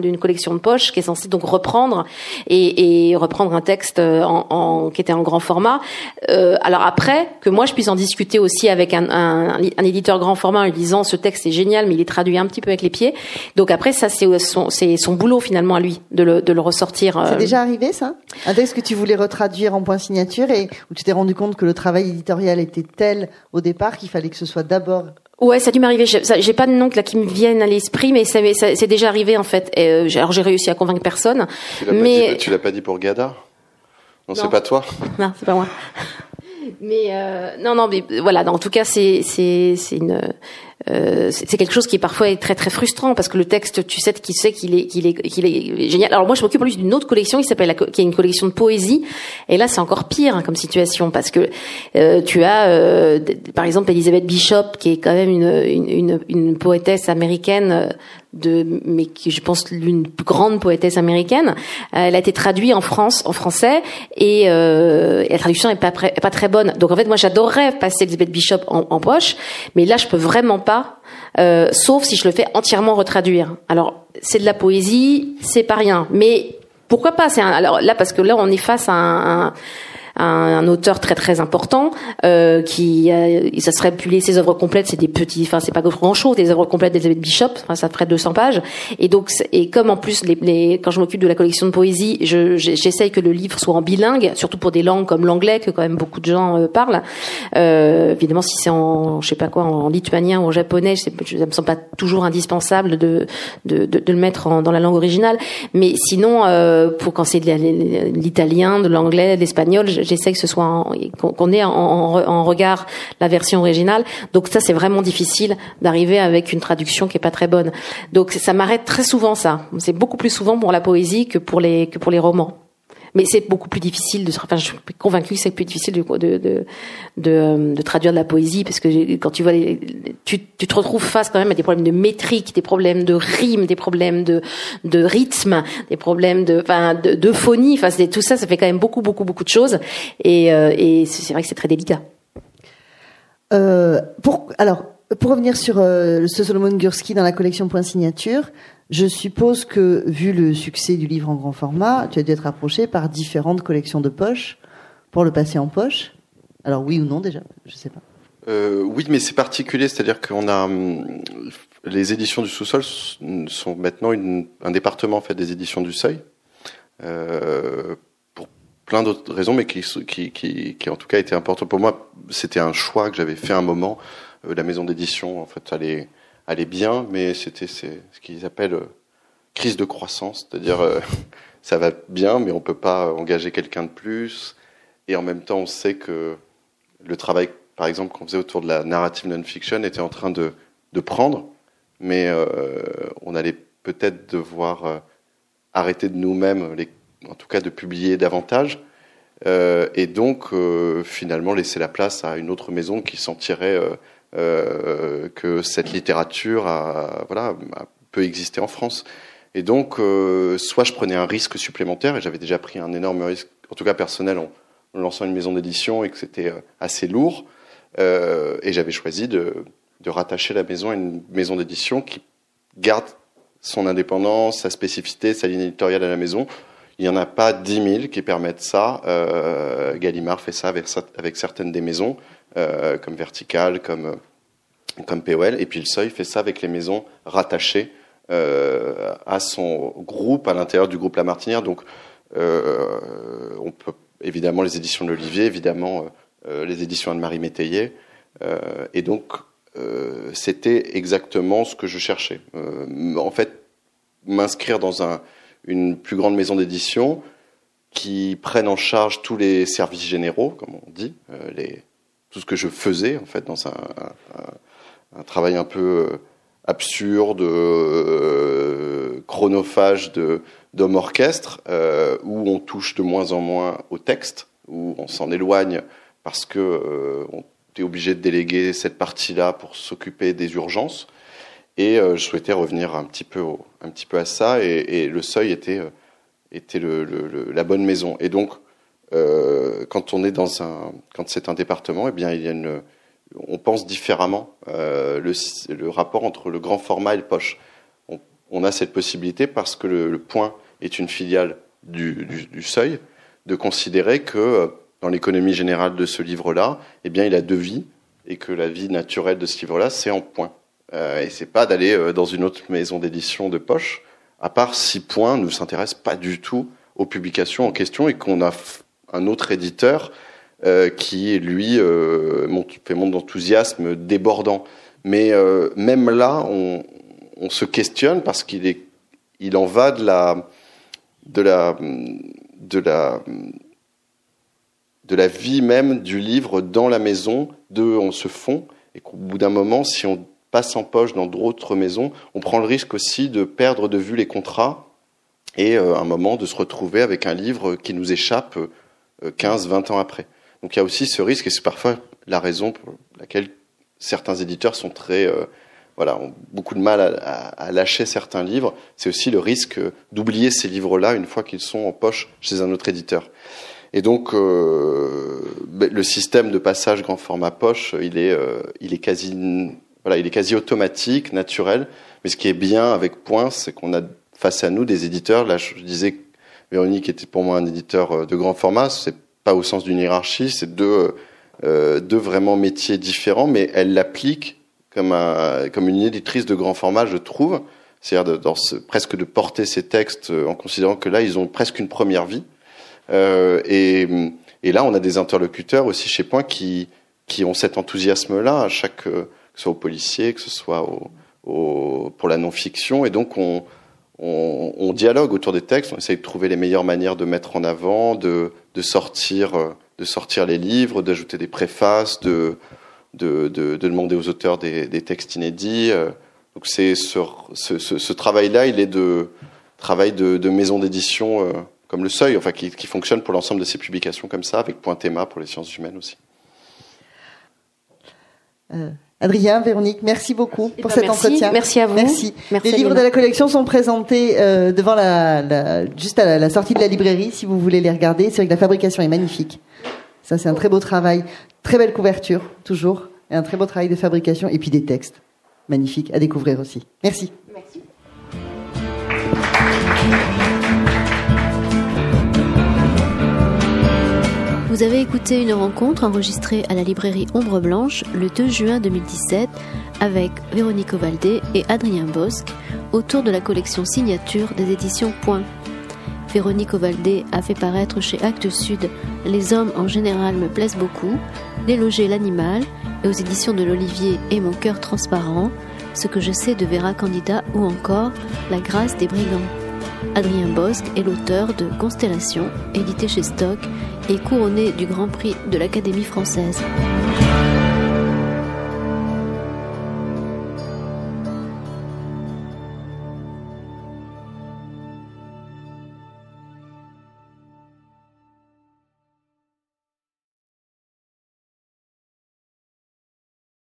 Speaker 3: d'une collection de poche qui est censée donc reprendre et, et reprendre un texte en, en, qui était en grand format. Euh, alors après, que moi je puisse en discuter aussi avec un, un, un, éditeur grand format en lui disant ce texte est génial, mais il est traduit un petit peu avec les pieds. Donc après, ça c'est son, c'est son boulot finalement à lui de le, de le ressortir.
Speaker 2: C'est euh... déjà arrivé ça? Un texte que tu voulais retraduire en point signature et où tu t'es rendu compte que le travail éditorial était tel au départ qu'il fallait que ce soit d'abord
Speaker 3: Ouais, ça a dû m'arriver. J'ai pas de nom là qui me viennent à l'esprit, mais ça, ça c'est déjà arrivé en fait. Et, euh, alors j'ai réussi à convaincre personne.
Speaker 4: Tu
Speaker 3: mais
Speaker 4: dit, tu l'as pas dit pour Gada? Non, non. c'est pas toi.
Speaker 3: Non, c'est pas moi. mais euh, non, non, mais voilà. En tout cas, c'est c'est c'est une euh, c'est quelque chose qui est très très frustrant parce que le texte, tu sais sait qu'il est qu'il est génial. Alors moi, je m'occupe plus d'une autre collection qui s'appelle qui est une collection de poésie. Et là, c'est encore pire hein, comme situation parce que euh, tu as euh, par exemple Elizabeth Bishop qui est quand même une poétesse américaine de mais qui je pense l'une plus grande poétesse américaine. elle a été traduite en France en français et, euh, et la traduction est pas pas très bonne. Donc en fait moi j'adorerais passer Elizabeth Bishop en, en, poche, mais là je peux vraiment pas, euh, sauf si je le fais entièrement retraduire. Alors c'est de la poésie, c'est pas rien, mais pourquoi pas? C'est alors là parce que là on est face à un, un un, un, auteur très très important euh, qui euh, ça serait publier ses œuvres complètes c'est des petits enfin c'est pas grand chose des œuvres complètes d'Elizabeth Bishop enfin ça ferait 200 pages. Et donc et comme en plus les, les quand je m'occupe de la collection de poésie je j'essaye que le livre soit en bilingue surtout pour des langues comme l'anglais que quand même beaucoup de gens euh, parlent. Euh, évidemment si c'est en je sais pas quoi en lituanien ou en japonais je, sais, ça me semble pas toujours indispensable de de, de, de le mettre en, dans la langue originale. Mais sinon euh, pour quand c'est de l'italien de l'anglais l'espagnol j'essaie que ce soit qu'on ait en, en, regard la version originale. Donc ça, c'est vraiment difficile d'arriver avec une traduction qui est pas très bonne. Donc ça m'arrête très souvent ça. C'est beaucoup plus souvent pour la poésie que pour les que pour les romans. Mais c'est beaucoup plus difficile de. Enfin, je suis convaincue que c'est plus difficile de de, de de, de traduire de la poésie parce que quand tu vois, les, tu, tu te retrouves face quand même à des problèmes de métrique, des problèmes de rime, des problèmes de de rythme, des problèmes de, enfin, de, de phonie. Enfin, c'est tout ça, ça fait quand même beaucoup, beaucoup, beaucoup de choses. Et, euh, et c'est vrai que c'est très délicat.
Speaker 2: Euh, pour, alors, pour revenir sur euh, ce Solomon Gursky dans la collection Point Signature, je suppose que, vu le succès du livre en grand format, tu as dû être approché par différentes collections de poches pour le passer en poche. Alors oui ou non déjà Je sais pas.
Speaker 4: Euh, oui, mais c'est particulier, c'est-à-dire qu'on a hum, les éditions du sous-sol sont maintenant un département en fait des éditions du Seuil euh, pour plein d'autres raisons, mais qui, qui, qui, qui en tout cas été important pour moi. C'était un choix que j'avais fait un moment. Euh, la maison d'édition, en fait, allait allait bien, mais c'était ce qu'ils appellent euh, crise de croissance, c'est-à-dire euh, ça va bien, mais on peut pas engager quelqu'un de plus. Et en même temps, on sait que le travail, par exemple, qu'on faisait autour de la narrative non-fiction était en train de, de prendre, mais euh, on allait peut-être devoir arrêter de nous-mêmes, en tout cas de publier davantage, et donc finalement laisser la place à une autre maison qui sentirait que cette littérature a, voilà, a, peut exister en France. Et donc, soit je prenais un risque supplémentaire, et j'avais déjà pris un énorme risque, en tout cas personnel, en, lançant une maison d'édition et que c'était assez lourd. Euh, et j'avais choisi de, rattacher la maison à une maison d'édition qui garde son indépendance, sa spécificité, sa ligne éditoriale à la maison. Il n'y en a pas 10 000 qui permettent ça. Euh, Gallimard fait ça avec certaines des maisons, euh, comme Vertical, comme, comme POL. Et puis le Seuil fait ça avec les maisons rattachées euh, à son groupe, à l'intérieur du groupe La Martinière. Donc, euh, on peut évidemment les éditions de l'Olivier, évidemment euh, les éditions Anne-Marie Métayer. Euh, et donc, euh, c'était exactement ce que je cherchais. en fait, m'inscrire dans un, une plus grande maison d'édition qui prenne en charge tous les services généraux, comme on dit, les, tout ce que je faisais en fait dans un, travail un peu absurde, euh, chronophage de d'homme orchestre, euh, où on touche de moins en moins au texte, où on s'en éloigne parce que euh, on est obligé de déléguer cette partie-là pour s'occuper des urgences. Et euh, je souhaitais revenir un petit peu, un petit peu à ça, et, le seuil était, euh, était la bonne maison. Et donc, euh, quand on est dans un, quand c'est un département, eh bien, il y a une, on pense différemment euh, le, rapport entre le grand format et le poche. On, a cette possibilité parce que le, point est une filiale du, du, seuil, de considérer que dans l'économie générale de ce livre-là, eh bien, il a deux vies et que la vie naturelle de ce livre-là, c'est en point. Euh, et c'est pas d'aller euh, dans une autre maison d'édition de poche, à part si point ne s'intéresse pas du tout aux publications en question et qu'on a un autre éditeur euh, qui, lui, euh, fait montre d'enthousiasme débordant. Mais euh, même là, on, se questionne parce qu'il en va de la, de la, vie même du livre dans la maison, de on se fond, et qu'au bout d'un moment, si on passe en poche dans d'autres maisons, on prend le risque aussi de perdre de vue les contrats et euh, un moment de se retrouver avec un livre qui nous échappe 15, 20 ans après. Donc il y a aussi ce risque, et c'est parfois la raison pour laquelle certains éditeurs sont très, euh, voilà, ont beaucoup de mal à, lâcher certains livres. C'est aussi le risque d'oublier ces livres-là une fois qu'ils sont en poche chez un autre éditeur. Et donc euh, le système de passage grand format poche, il est, euh, il est quasi, voilà, il est quasi automatique, naturel. Mais ce qui est bien avec Point, c'est qu'on a face à nous des éditeurs. Là, je disais Véronique était pour moi un éditeur euh, de grand format. C'est pas au sens d'une hiérarchie, c'est deux, euh, deux vraiment métiers différents, mais elle l'applique comme, un, comme une éditrice de grand format, je trouve. C'est-à-dire presque de porter ces textes en considérant que là, ils ont presque une première vie. Euh, et, et, là, on a des interlocuteurs aussi chez Point qui, qui ont cet enthousiasme-là, que ce soit au policier, que ce soit au, au, pour la non-fiction. Et donc, on, on, dialogue autour des textes, on essaye de trouver les meilleures manières de mettre en avant, de, de sortir, de sortir les livres, d'ajouter des préfaces, de, de, de, de, demander aux auteurs des, des textes inédits. Donc, c'est ce, ce, travail-là, il est de travail de, de maison d'édition comme le Seuil, enfin qui, qui fonctionne pour l'ensemble de ses publications comme ça, avec Point Théma pour les sciences humaines aussi.
Speaker 2: Euh, Adrien, Véronique, merci beaucoup
Speaker 3: Eh
Speaker 2: pour
Speaker 3: ben,
Speaker 2: cet
Speaker 3: merci.
Speaker 2: entretien.
Speaker 3: Merci à vous.
Speaker 2: Merci.
Speaker 3: Merci,
Speaker 2: Les livres de la collection sont présentés euh, devant la, la- juste à la, la sortie de la librairie, si vous voulez les regarder. C'est vrai que la fabrication est magnifique. Ça, c'est un très beau travail, très belle couverture, toujours, et un très beau travail de fabrication, et puis des textes magnifiques à découvrir aussi. Merci.
Speaker 1: Vous avez écouté une rencontre enregistrée à la librairie Ombre Blanche le 2 juin 2017 avec Véronique Ovaldé et Adrien Bosque autour de la collection signature des éditions Point. Véronique Ovaldé a fait paraître chez Actes Sud Les hommes en général me plaisent beaucoup, L'éloger l'animal et aux éditions de l'Olivier et Mon cœur transparent, Ce que je sais de Vera Candida ou encore La grâce des brigands. Adrien Bosque est l'auteur de Constellation, édité chez Stock et couronné du Grand Prix de l'Académie française.